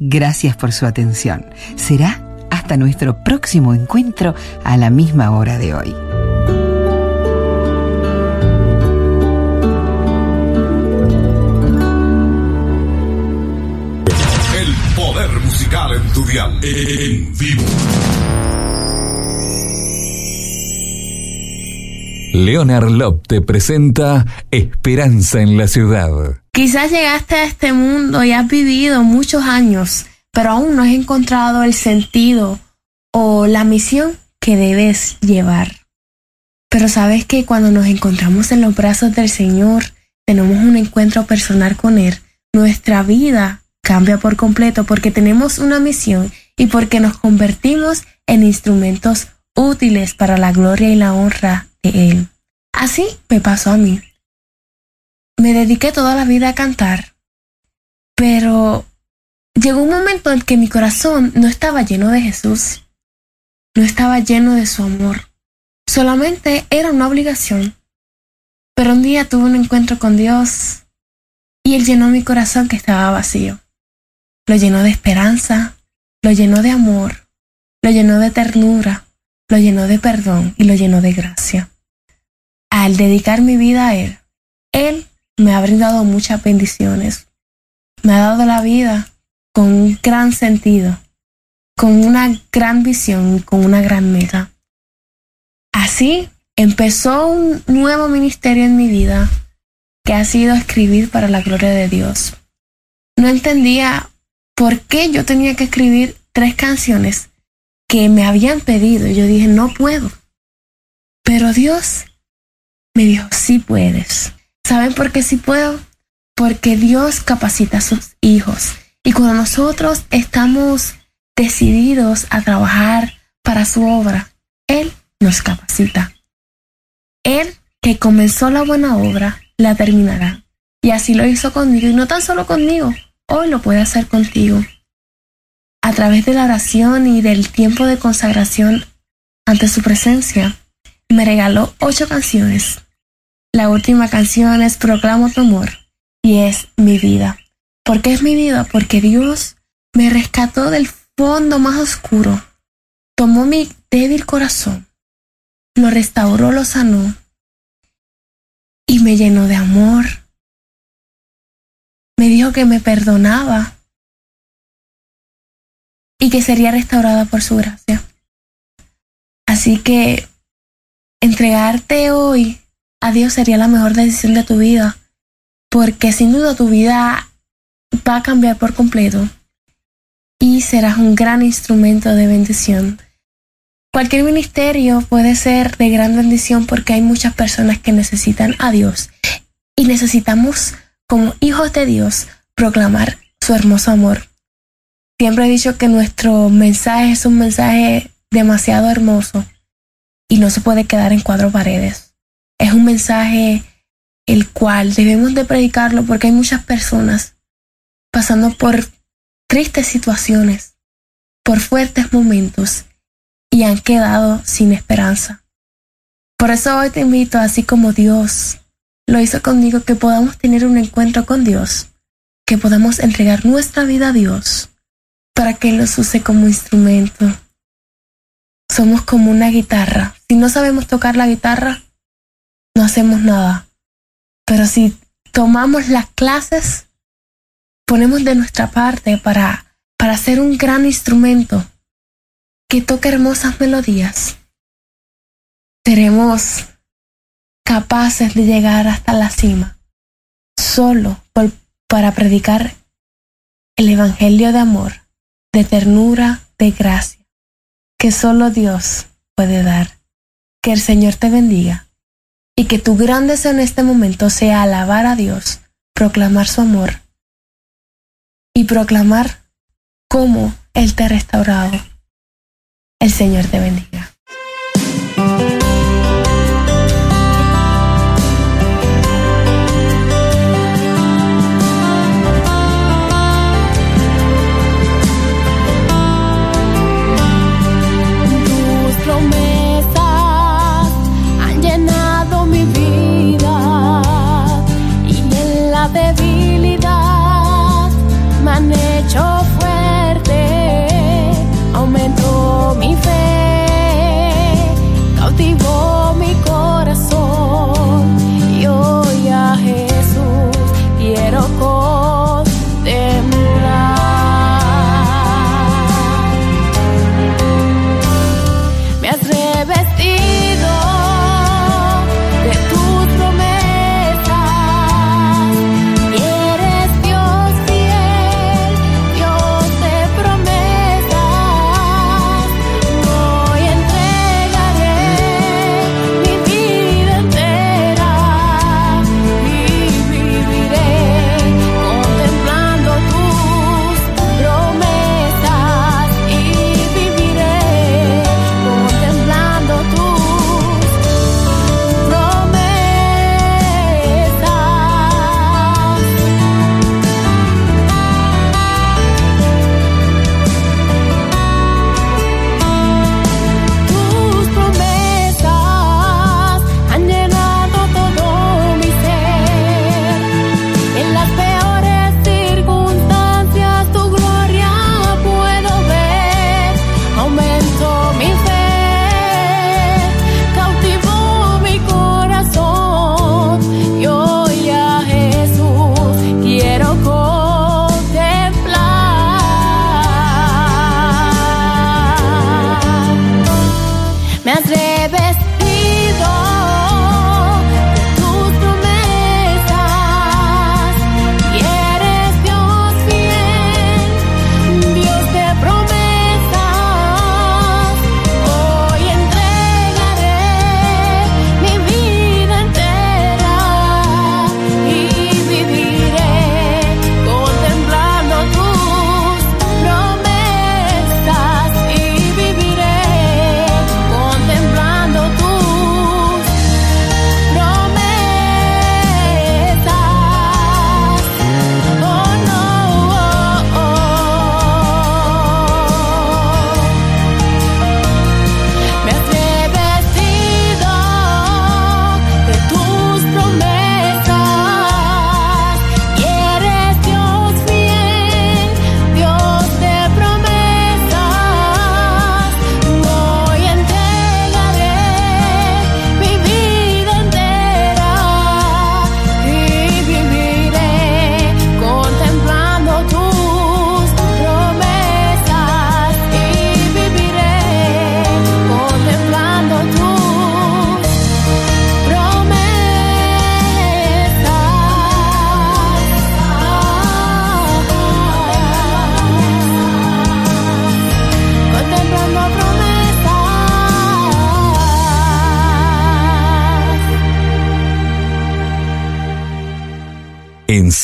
Gracias por su atención. Será hasta nuestro próximo encuentro a la misma hora de hoy.
El poder musical en tu dial. En vivo.
Leonard Lop te presenta Esperanza en la Ciudad.
Quizás llegaste a este mundo y has vivido muchos años pero aún no has encontrado el sentido o la misión que debes llevar. Pero sabes que cuando nos encontramos en los brazos del Señor, tenemos un encuentro personal con Él, nuestra vida cambia por completo porque tenemos una misión y porque nos convertimos en instrumentos útiles para la gloria y la honra de Él. Así me pasó a mí. Me dediqué toda la vida a cantar, pero Llegó un momento en que mi corazón no estaba lleno de Jesús, no estaba lleno de su amor, solamente era una obligación. Pero un día tuve un encuentro con Dios y Él llenó mi corazón que estaba vacío. Lo llenó de esperanza, lo llenó de amor, lo llenó de ternura, lo llenó de perdón y lo llenó de gracia. Al dedicar mi vida a Él, Él me ha brindado muchas bendiciones. Me ha dado la vida con un gran sentido, con una gran visión, con una gran meta. Así empezó un nuevo ministerio en mi vida que ha sido escribir para la gloria de Dios. No entendía por qué yo tenía que escribir tres canciones que me habían pedido. Yo dije, no puedo. Pero Dios me dijo, sí puedes. ¿Saben por qué sí puedo? Porque Dios capacita a sus hijos. Y cuando nosotros estamos decididos a trabajar para su obra, Él nos capacita. Él que comenzó la buena obra, la terminará. Y así lo hizo conmigo. Y no tan solo conmigo, hoy lo puede hacer contigo. A través de la oración y del tiempo de consagración ante su presencia, me regaló ocho canciones. La última canción es Proclamo tu amor y es mi vida. ¿Por qué es mi vida? Porque Dios me rescató del fondo más oscuro, tomó mi débil corazón, lo restauró, lo sanó y me llenó de amor. Me dijo que me perdonaba y que sería restaurada por su gracia. Así que entregarte hoy a Dios sería la mejor decisión de tu vida, porque sin duda tu vida va a cambiar por completo y serás un gran instrumento de bendición. Cualquier ministerio puede ser de gran bendición porque hay muchas personas que necesitan a Dios y necesitamos como hijos de Dios proclamar su hermoso amor. Siempre he dicho que nuestro mensaje es un mensaje demasiado hermoso y no se puede quedar en cuatro paredes. Es un mensaje el cual debemos de predicarlo porque hay muchas personas pasando por tristes situaciones, por fuertes momentos y han quedado sin esperanza. Por eso hoy te invito, así como Dios lo hizo conmigo, que podamos tener un encuentro con Dios, que podamos entregar nuestra vida a Dios para que Él nos use como instrumento. Somos como una guitarra. Si no sabemos tocar la guitarra, no hacemos nada. Pero si tomamos las clases, ponemos de nuestra parte para, para ser un gran instrumento que toque hermosas melodías, seremos capaces de llegar hasta la cima solo para predicar el Evangelio de amor, de ternura, de gracia, que solo Dios puede dar. Que el Señor te bendiga y que tu gran en este momento sea alabar a Dios, proclamar su amor y proclamar cómo Él te ha restaurado. El Señor te bendiga.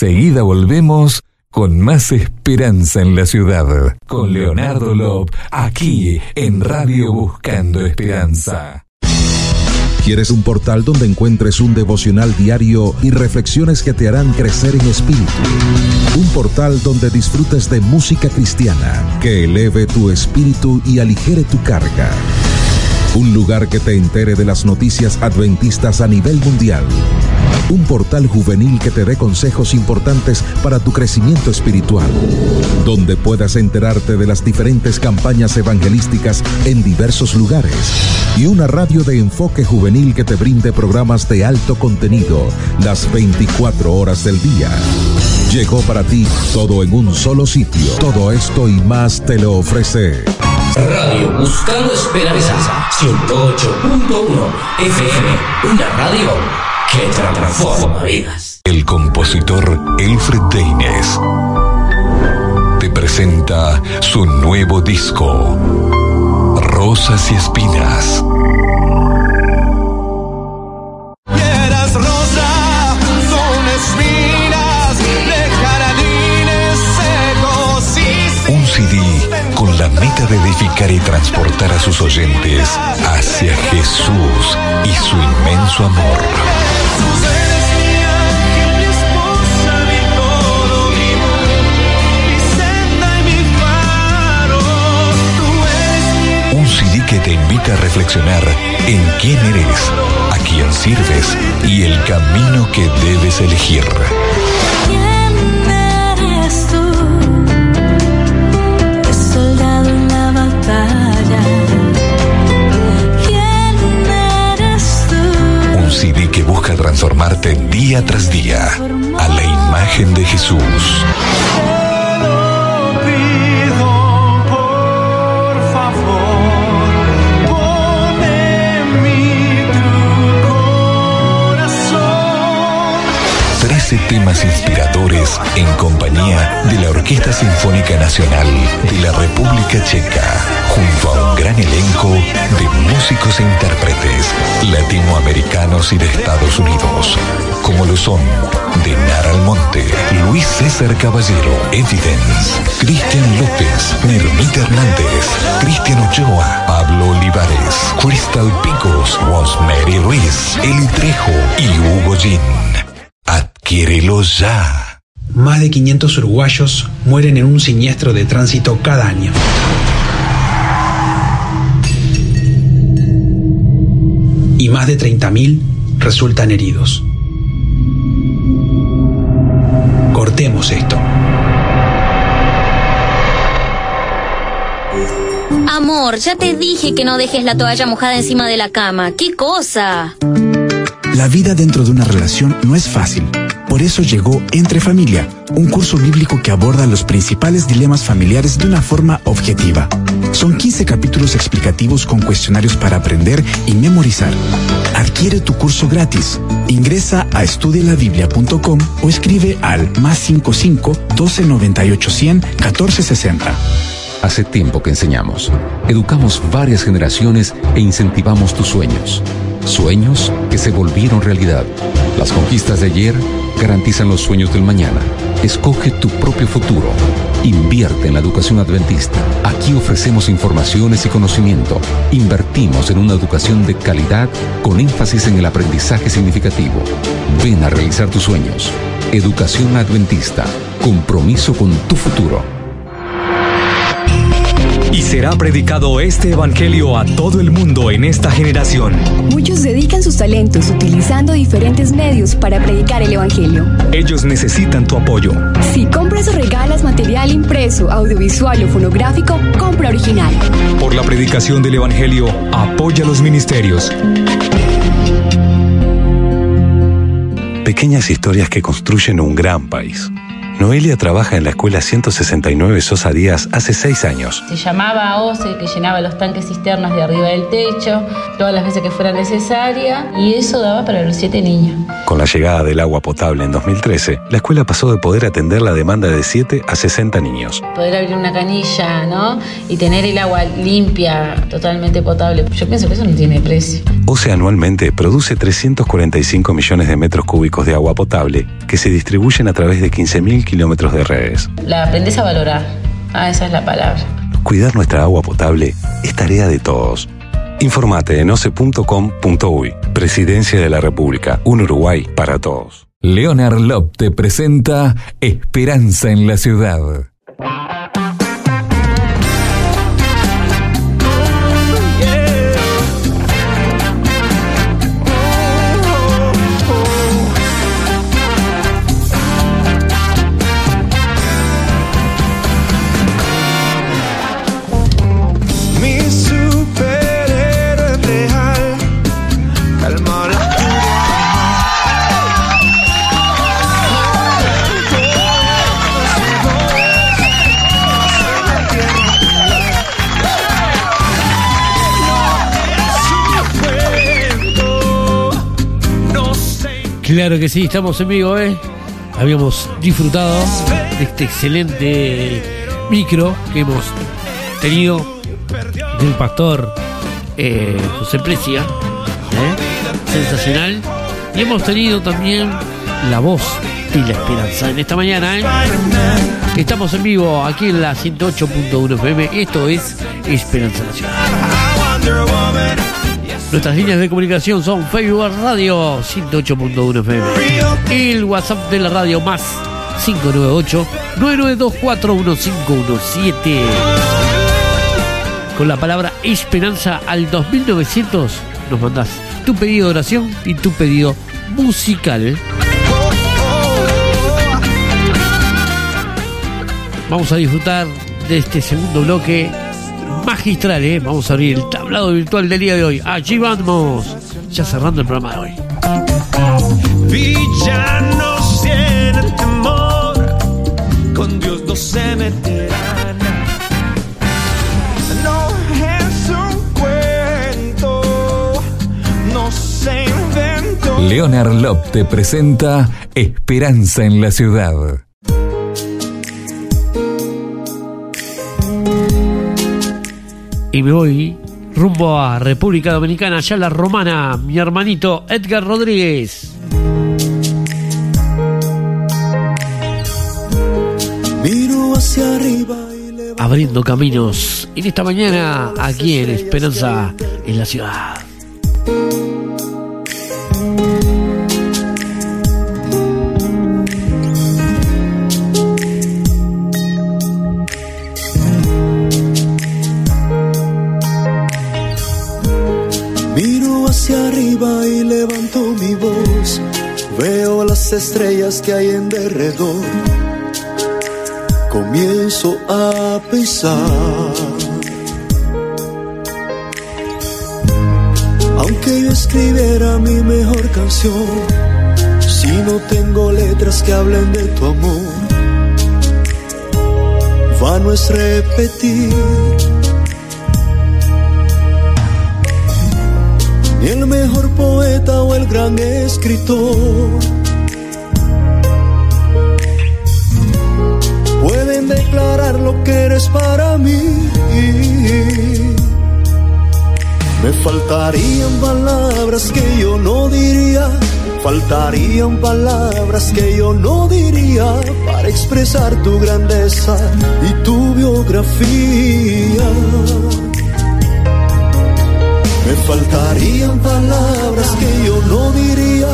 Enseguida volvemos con más esperanza en la ciudad. Con Leonardo Lop, aquí en Radio Buscando Esperanza.
¿Quieres un portal donde encuentres un devocional diario y reflexiones que te harán crecer en espíritu? Un portal donde disfrutes de música cristiana que eleve tu espíritu y aligere tu carga. Un lugar que te entere de las noticias adventistas a nivel mundial. Un portal juvenil que te dé consejos importantes para tu crecimiento espiritual. Donde puedas enterarte de las diferentes campañas evangelísticas en diversos lugares. Y una radio de enfoque juvenil que te brinde programas de alto contenido las 24 horas del día. Llegó para ti todo en un solo sitio. Todo esto y más te lo ofrece.
Radio Buscando Esperanza 108.1 FM, una radio que transforma vidas.
El compositor Elfred Deines te presenta su nuevo disco, Rosas y Espinas. Un CD con la meta de edificar y transportar a sus oyentes hacia Jesús y su inmenso amor. Un CD que te invita a reflexionar en quién eres, a quién sirves y el camino que debes elegir. Transformarte día tras día a la imagen de Jesús.
por favor, pon en tu corazón.
13 temas inspiradores en compañía de la Orquesta Sinfónica Nacional de la República Checa, junto a un gran elenco de músicos e intérpretes latinoamericanos y de Estados Unidos, como lo son Denar Almonte, Luis César Caballero, Evidence, Cristian López, Nermita Hernández, Cristian Ochoa, Pablo Olivares, Crystal Picos, Rosemary Ruiz, Eli Trejo y Hugo Gin. Adquiérelo ya.
Más de 500 uruguayos mueren en un siniestro de tránsito cada año. Y más de 30.000 resultan heridos. Cortemos esto.
Amor, ya te dije que no dejes la toalla mojada encima de la cama. ¿Qué cosa?
La vida dentro de una relación no es fácil. Por eso llegó Entre Familia, un curso bíblico que aborda los principales dilemas familiares de una forma objetiva. Son 15 capítulos explicativos con cuestionarios para aprender y memorizar. Adquiere tu curso gratis. Ingresa a estudialabiblia.com o escribe al más 55 12 98 100 14 60.
Hace tiempo que enseñamos. Educamos varias generaciones e incentivamos tus sueños. Sueños que se volvieron realidad. Las conquistas de ayer garantizan los sueños del mañana. Escoge tu propio futuro. Invierte en la educación adventista. Aquí ofrecemos informaciones y conocimiento. Invertimos en una educación de calidad con énfasis en el aprendizaje significativo. Ven a realizar tus sueños. Educación adventista. Compromiso con tu futuro.
Y será predicado este evangelio a todo el mundo en esta generación.
Muchos dedican sus talentos utilizando diferentes medios para predicar el Evangelio.
Ellos necesitan tu apoyo.
Si compras o regalas material impreso, audiovisual o fonográfico, compra original.
Por la predicación del evangelio, apoya los ministerios.
Pequeñas historias que construyen un gran país.
Noelia trabaja en la escuela 169 Sosa Díaz hace seis años.
Se llamaba a OCE, que llenaba los tanques cisternas de arriba del techo, todas las veces que fuera necesaria, y eso daba para los siete niños.
Con la llegada del agua potable en 2013, la escuela pasó de poder atender la demanda de 7 a 60 niños.
Poder abrir una canilla, ¿no? Y tener el agua limpia, totalmente potable. Yo pienso que eso no tiene precio.
OCE anualmente produce 345 millones de metros cúbicos de agua potable que se distribuyen a través de 15.000 kilómetros de redes.
La aprendes a valorar. Ah, esa es la palabra.
Cuidar nuestra agua potable es tarea de todos. Informate en oce.com.uy. Presidencia de la República. Un Uruguay para todos.
Leonard Lop te presenta Esperanza en la Ciudad.
Claro que sí, estamos en vivo, ¿eh? Habíamos disfrutado de este excelente micro que hemos tenido del pastor eh, José Precia, ¿eh? sensacional. Y hemos tenido también la voz y la esperanza en esta mañana. ¿eh? Estamos en vivo aquí en la 108.1 FM. Esto es Esperanza Nacional. Nuestras líneas de comunicación son Facebook Radio 108.1 FM. El WhatsApp de la radio más 598-9924-1517. Con la palabra esperanza al 2900 nos mandás tu pedido de oración y tu pedido musical. Vamos a disfrutar de este segundo bloque magistral, ¿eh? Vamos a abrir el tablado virtual del día de hoy. Allí vamos, ya cerrando el programa de hoy.
Villanos tienen temor, con Dios no se meterán. No es un cuento, no se inventó.
Leonard Lop te presenta Esperanza en la Ciudad.
Y me voy rumbo a República Dominicana, allá la romana, mi hermanito Edgar Rodríguez.
Miro hacia arriba
Abriendo caminos en esta mañana aquí en Esperanza en la ciudad.
Y levanto mi voz. Veo las estrellas que hay en derredor. Comienzo a pensar. Aunque yo escribiera mi mejor canción, si no tengo letras que hablen de tu amor, vano es repetir. Gran escritor pueden declarar lo que eres para mí. Me faltarían palabras que yo no diría, faltarían palabras que yo no diría para expresar tu grandeza y tu biografía. Me faltarían palabras que yo no diría,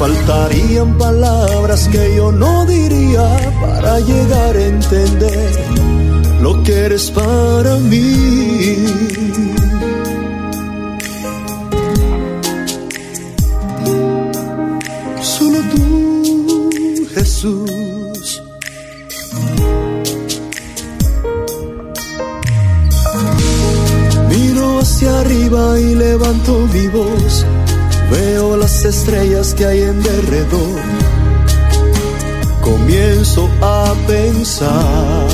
faltarían palabras que yo no diría para llegar a entender lo que eres para mí. Levanto mi voz. Veo las estrellas que hay en derredor. comienzo a pensar.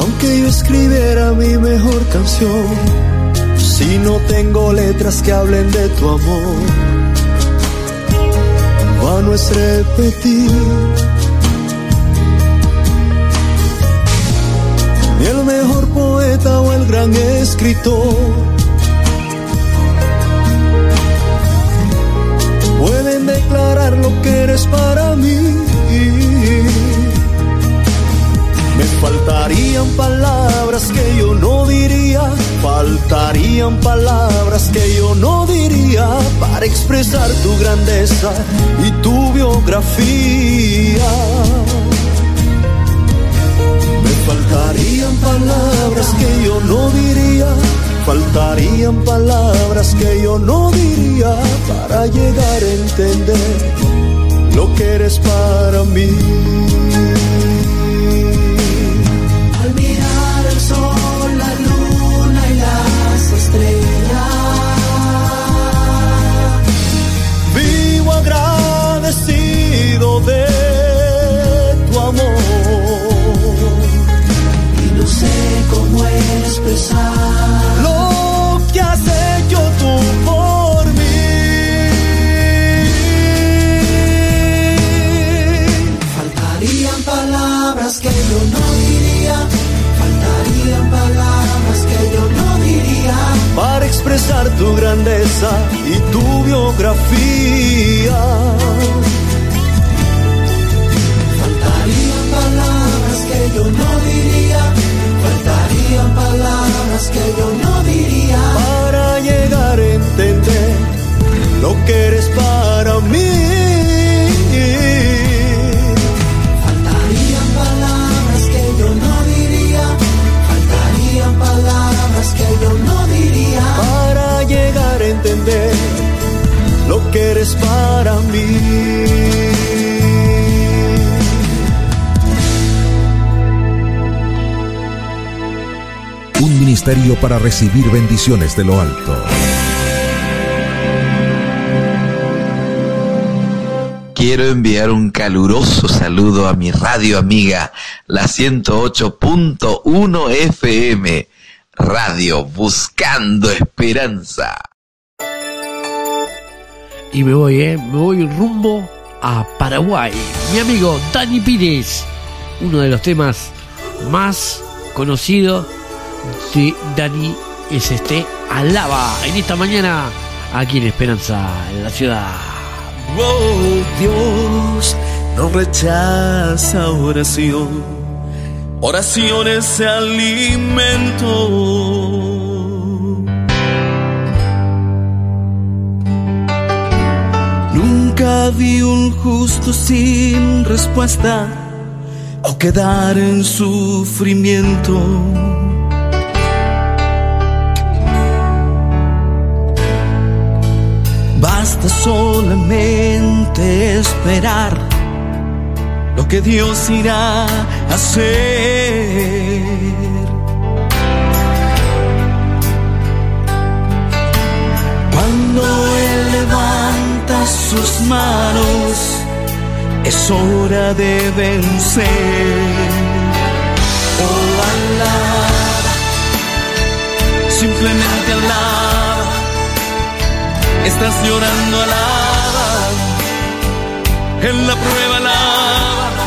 Aunque yo escribiera mi mejor canción, si no tengo letras que hablen de tu amor, vano es repetir. Gran escritor pueden declarar lo que eres para mí. Me faltarían palabras que yo no diría, faltarían palabras que yo no diría para expresar tu grandeza y tu biografía. Faltarían palabras que yo no diría, faltarían palabras que yo no diría para llegar a entender lo que eres para mí. Lo que has hecho tú por mí.
Faltarían palabras que yo no diría, faltarían palabras que yo no diría.
para expresar tu grandeza y tu biografía.
Faltarían palabras que yo no diría, faltarían palabras que yo no diría.
Para llegar a entender lo que eres para mí.
Faltarían palabras que yo no diría, faltarían palabras que yo no diría.
Para llegar a entender lo que eres para mí.
Ministerio para recibir bendiciones de lo alto.
Quiero enviar un caluroso saludo a mi radio amiga, la 108.1 FM, Radio Buscando Esperanza.
Y me voy, ¿eh? Me voy rumbo a Paraguay. Mi amigo Dani Pires, uno de los temas más conocidos de Dani es este Alaba en esta mañana aquí en Esperanza, en la ciudad.
Oh Dios, no rechaza oración. Oración es alimento. Nunca vi un justo sin respuesta o quedar en sufrimiento. Solamente esperar lo que Dios irá a hacer. Cuando Él levanta sus manos, es hora de vencer. Oh, alaba, simplemente alaba. Estás llorando, alaba. En la prueba, alaba.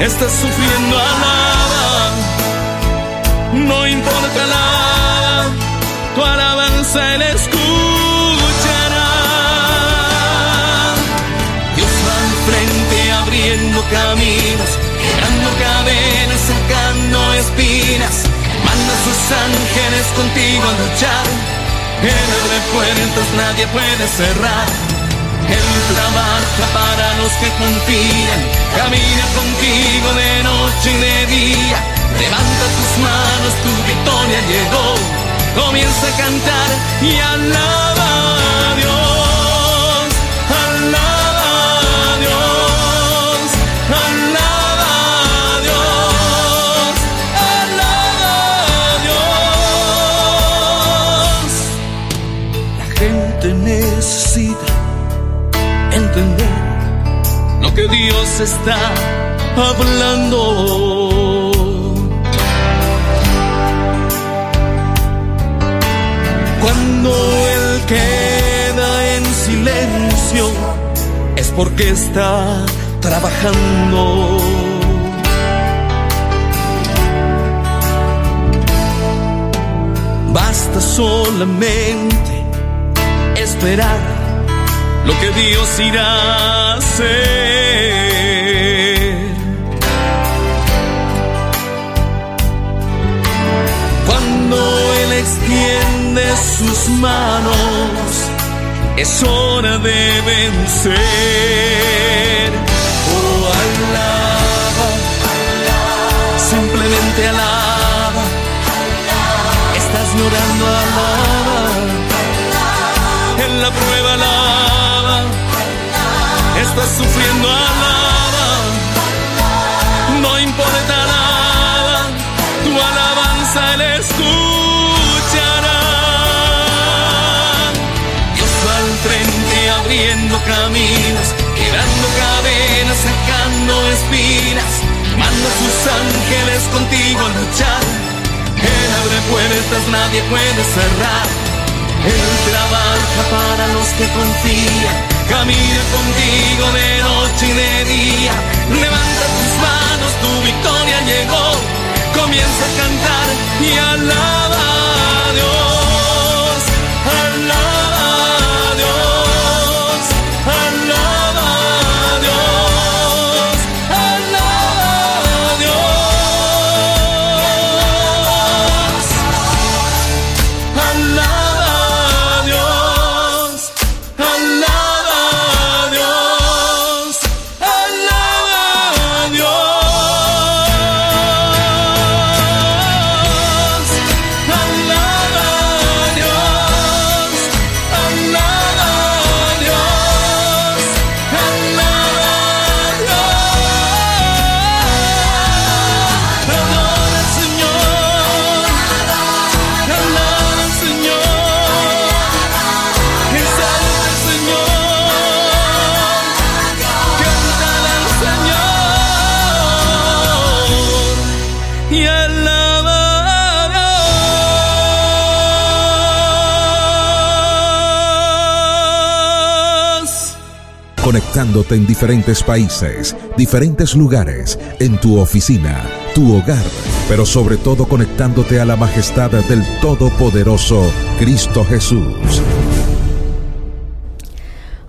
Estás sufriendo, alaba. No importa nada, tu alabanza Él escuchará. Dios va al frente abriendo caminos, quebrando cadenas, sacando espinas. Manda a sus ángeles contigo a luchar. Él abre puertas, nadie puede cerrar. Él trabaja para los que confían, camina contigo de noche y de día. Levanta tus manos, tu victoria llegó. Comienza a cantar y alaba a Dios, Dios
está hablando. Cuando Él queda en silencio es porque está trabajando. Basta solamente esperar lo que Dios irá a hacer. Cuando Él extiende sus manos, es hora de vencer. Oh, alaba, simplemente alaba. Estás llorando, alaba. En la prueba, alaba. Estás sufriendo, alaba. No importa nada, tu alabanza Él escuchará. Dios va al frente abriendo caminos, quebrando cadenas, sacando espinas. Manda a sus ángeles contigo a luchar. Él abre puertas, nadie puede cerrar. Él trabaja para los que confían. Camina contigo de noche y de día. Levanta tus manos, tu victoria llegó. Comienza a cantar y alaba
Conectándote en diferentes países, diferentes lugares, en tu oficina, tu hogar, pero sobre todo conectándote a la majestad del Todopoderoso Cristo Jesús.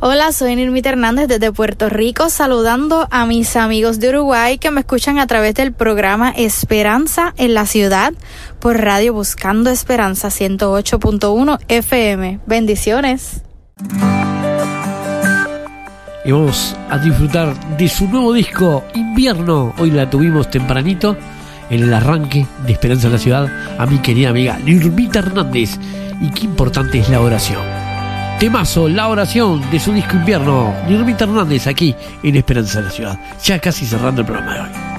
Hola, soy Nirmita Hernández desde Puerto Rico, saludando a mis amigos de Uruguay que me escuchan a través del programa Esperanza en la Ciudad por Radio Buscando Esperanza 108.1 FM. Bendiciones.
Y vamos a disfrutar de su nuevo disco, Invierno. Hoy la tuvimos tempranito en el arranque de Esperanza en la Ciudad a mi querida amiga Nirmita Hernández. Y qué importante es la oración. Temazo, la oración de su disco Invierno. Nirmita Hernández aquí en Esperanza en la Ciudad. Ya casi cerrando el programa de hoy.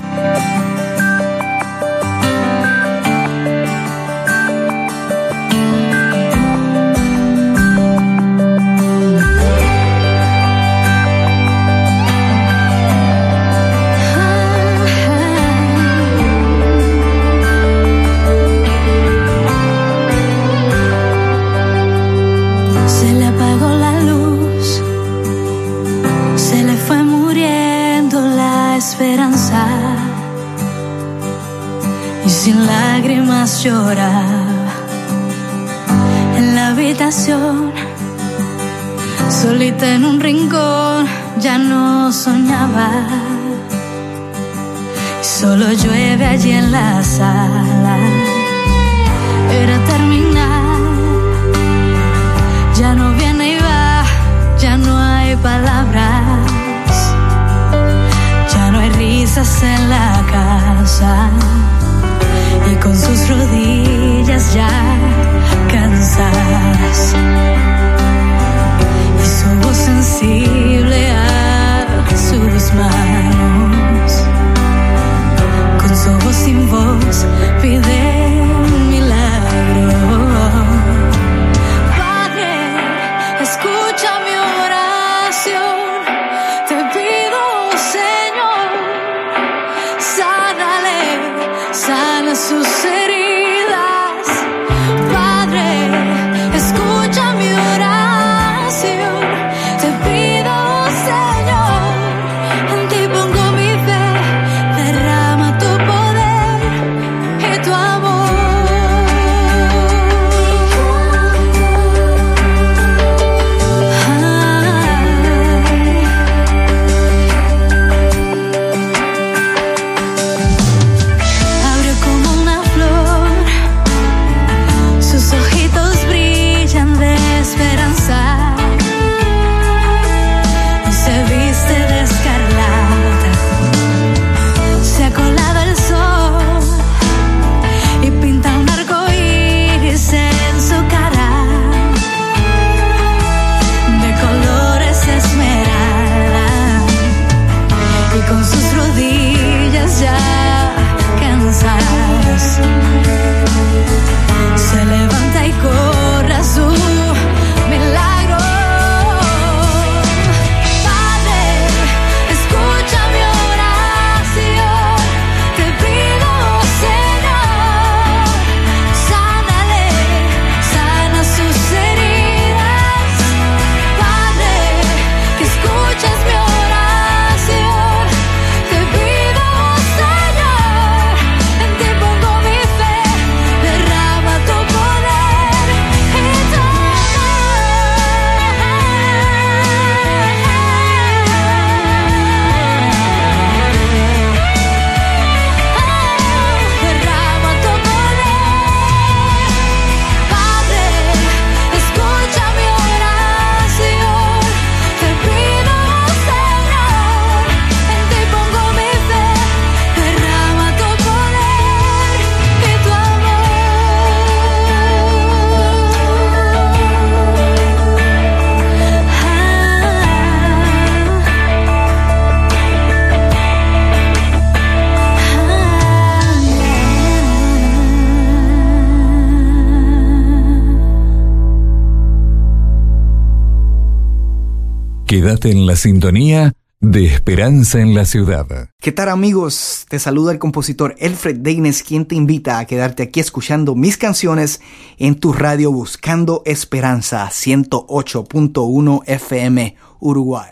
Quédate en la sintonía de Esperanza en la Ciudad.
¿Qué tal amigos? Te saluda el compositor Alfred Deines quien te invita a quedarte aquí escuchando mis canciones en tu radio Buscando Esperanza 108.1 FM Uruguay.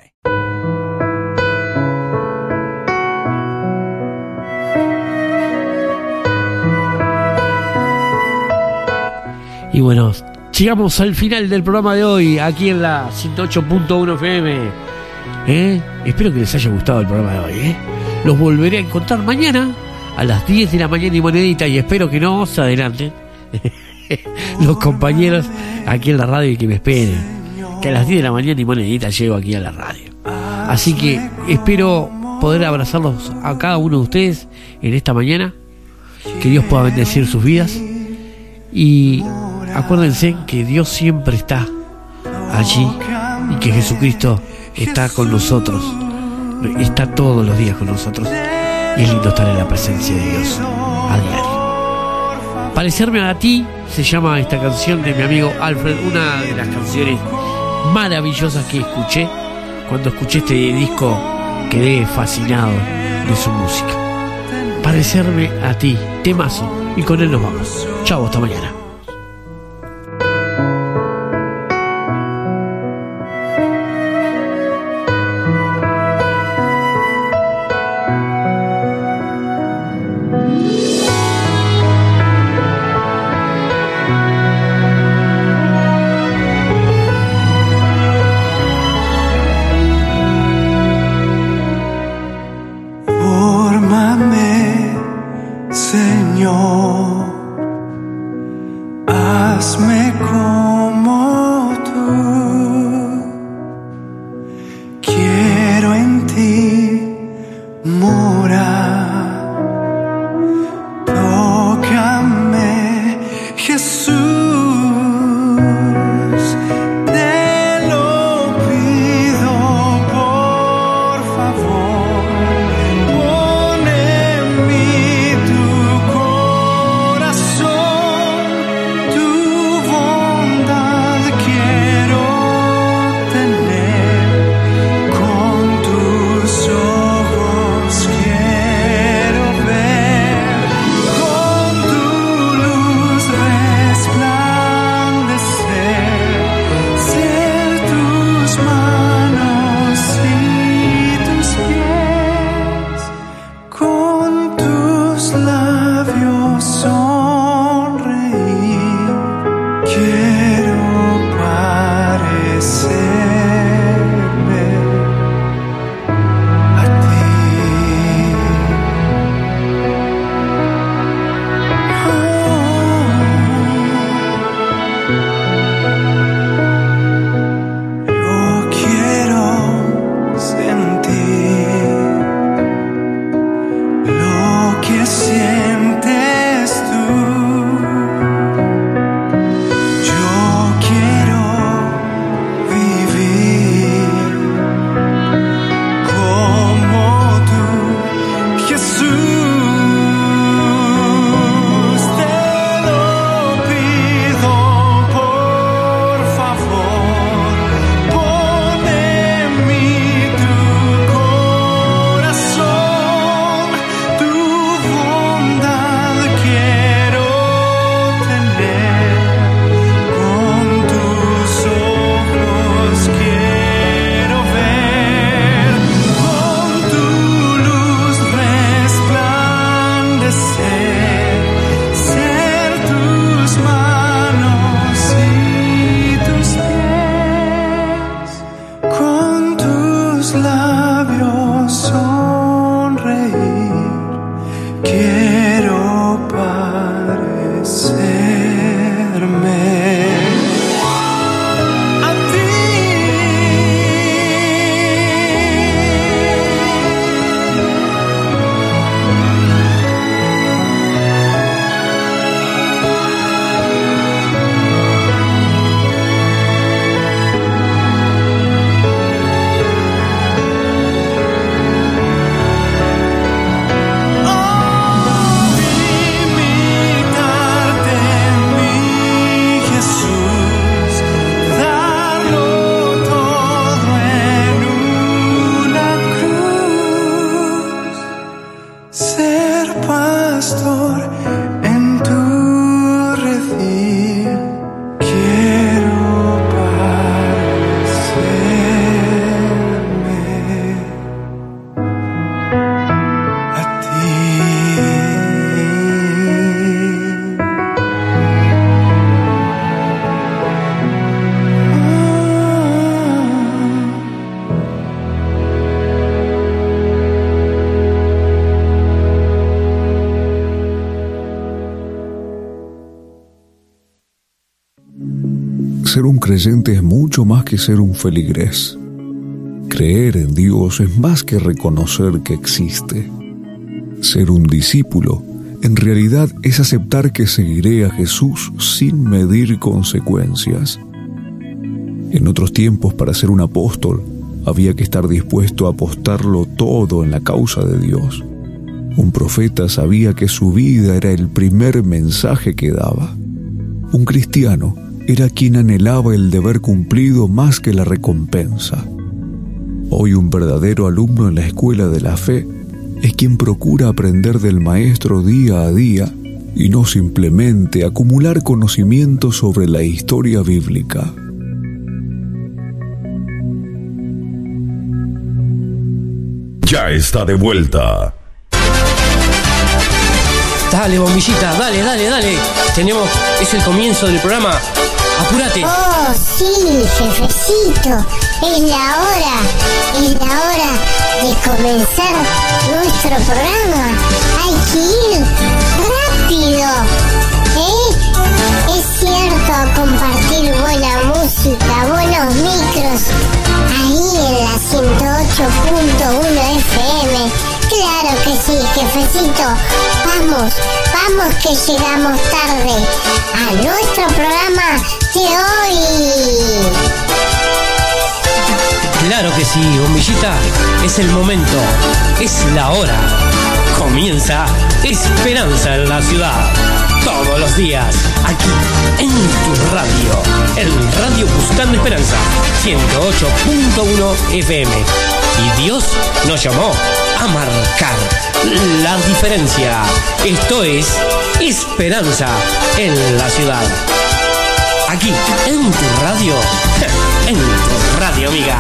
Y bueno, llegamos al final del programa de hoy, aquí en la 108.1 FM. ¿Eh? Espero que les haya gustado el programa de hoy. ¿eh? Los volveré a encontrar mañana a las 10 de la mañana y monedita y espero que no se adelanten los compañeros aquí en la radio y que me esperen. Que a las 10 de la mañana y monedita llego aquí a la radio. Así que espero poder abrazarlos a cada uno de ustedes en esta mañana. Que Dios pueda bendecir sus vidas. Y acuérdense que Dios siempre está allí y que Jesucristo está con nosotros. Está todos los días con nosotros. Y es lindo estar en la presencia de Dios a diario. Parecerme a ti se llama esta canción de mi amigo Alfred, una de las canciones maravillosas que escuché. Cuando escuché este disco quedé fascinado de su música. Parecerme a ti, temazo. Y con él nos vamos. Chao, hasta mañana.
Creyente es mucho más que ser un feligrés. Creer en Dios es más que reconocer que existe. Ser un discípulo en realidad es aceptar que seguiré a Jesús sin medir consecuencias. En otros tiempos, para ser un apóstol, había que estar dispuesto a apostarlo todo en la causa de Dios. Un profeta sabía que su vida era el primer mensaje que daba. Un cristiano era quien anhelaba el deber cumplido más que la recompensa. Hoy un verdadero alumno en la escuela de la fe es quien procura aprender del maestro día a día y no simplemente acumular conocimiento sobre la historia bíblica.
Ya está de vuelta.
Dale, bombillita, dale, dale, dale. Tenemos, es el comienzo del programa. Apúrate.
Oh, sí, jefecito. Es la hora. Es la hora de comenzar nuestro programa. Hay que ir rápido. ¿Eh? Es cierto, compartir buena música, buenos micros. Ahí en la 108.1 FM. Claro que sí, jefecito. Vamos, vamos que llegamos tarde a nuestro programa de hoy.
Claro que sí, bombillita. Es el momento. Es la hora. Comienza Esperanza en la ciudad. Todos los días, aquí en tu radio. El Radio Buscando Esperanza, 108.1 FM. Y Dios nos llamó a marcar la diferencia. Esto es Esperanza en la ciudad. Aquí, en tu radio. En tu radio, amiga.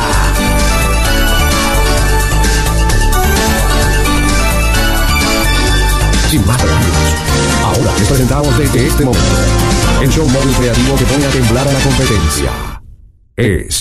Sin más
presentamos desde este momento el show móvil creativo que pone a temblar a la competencia. Es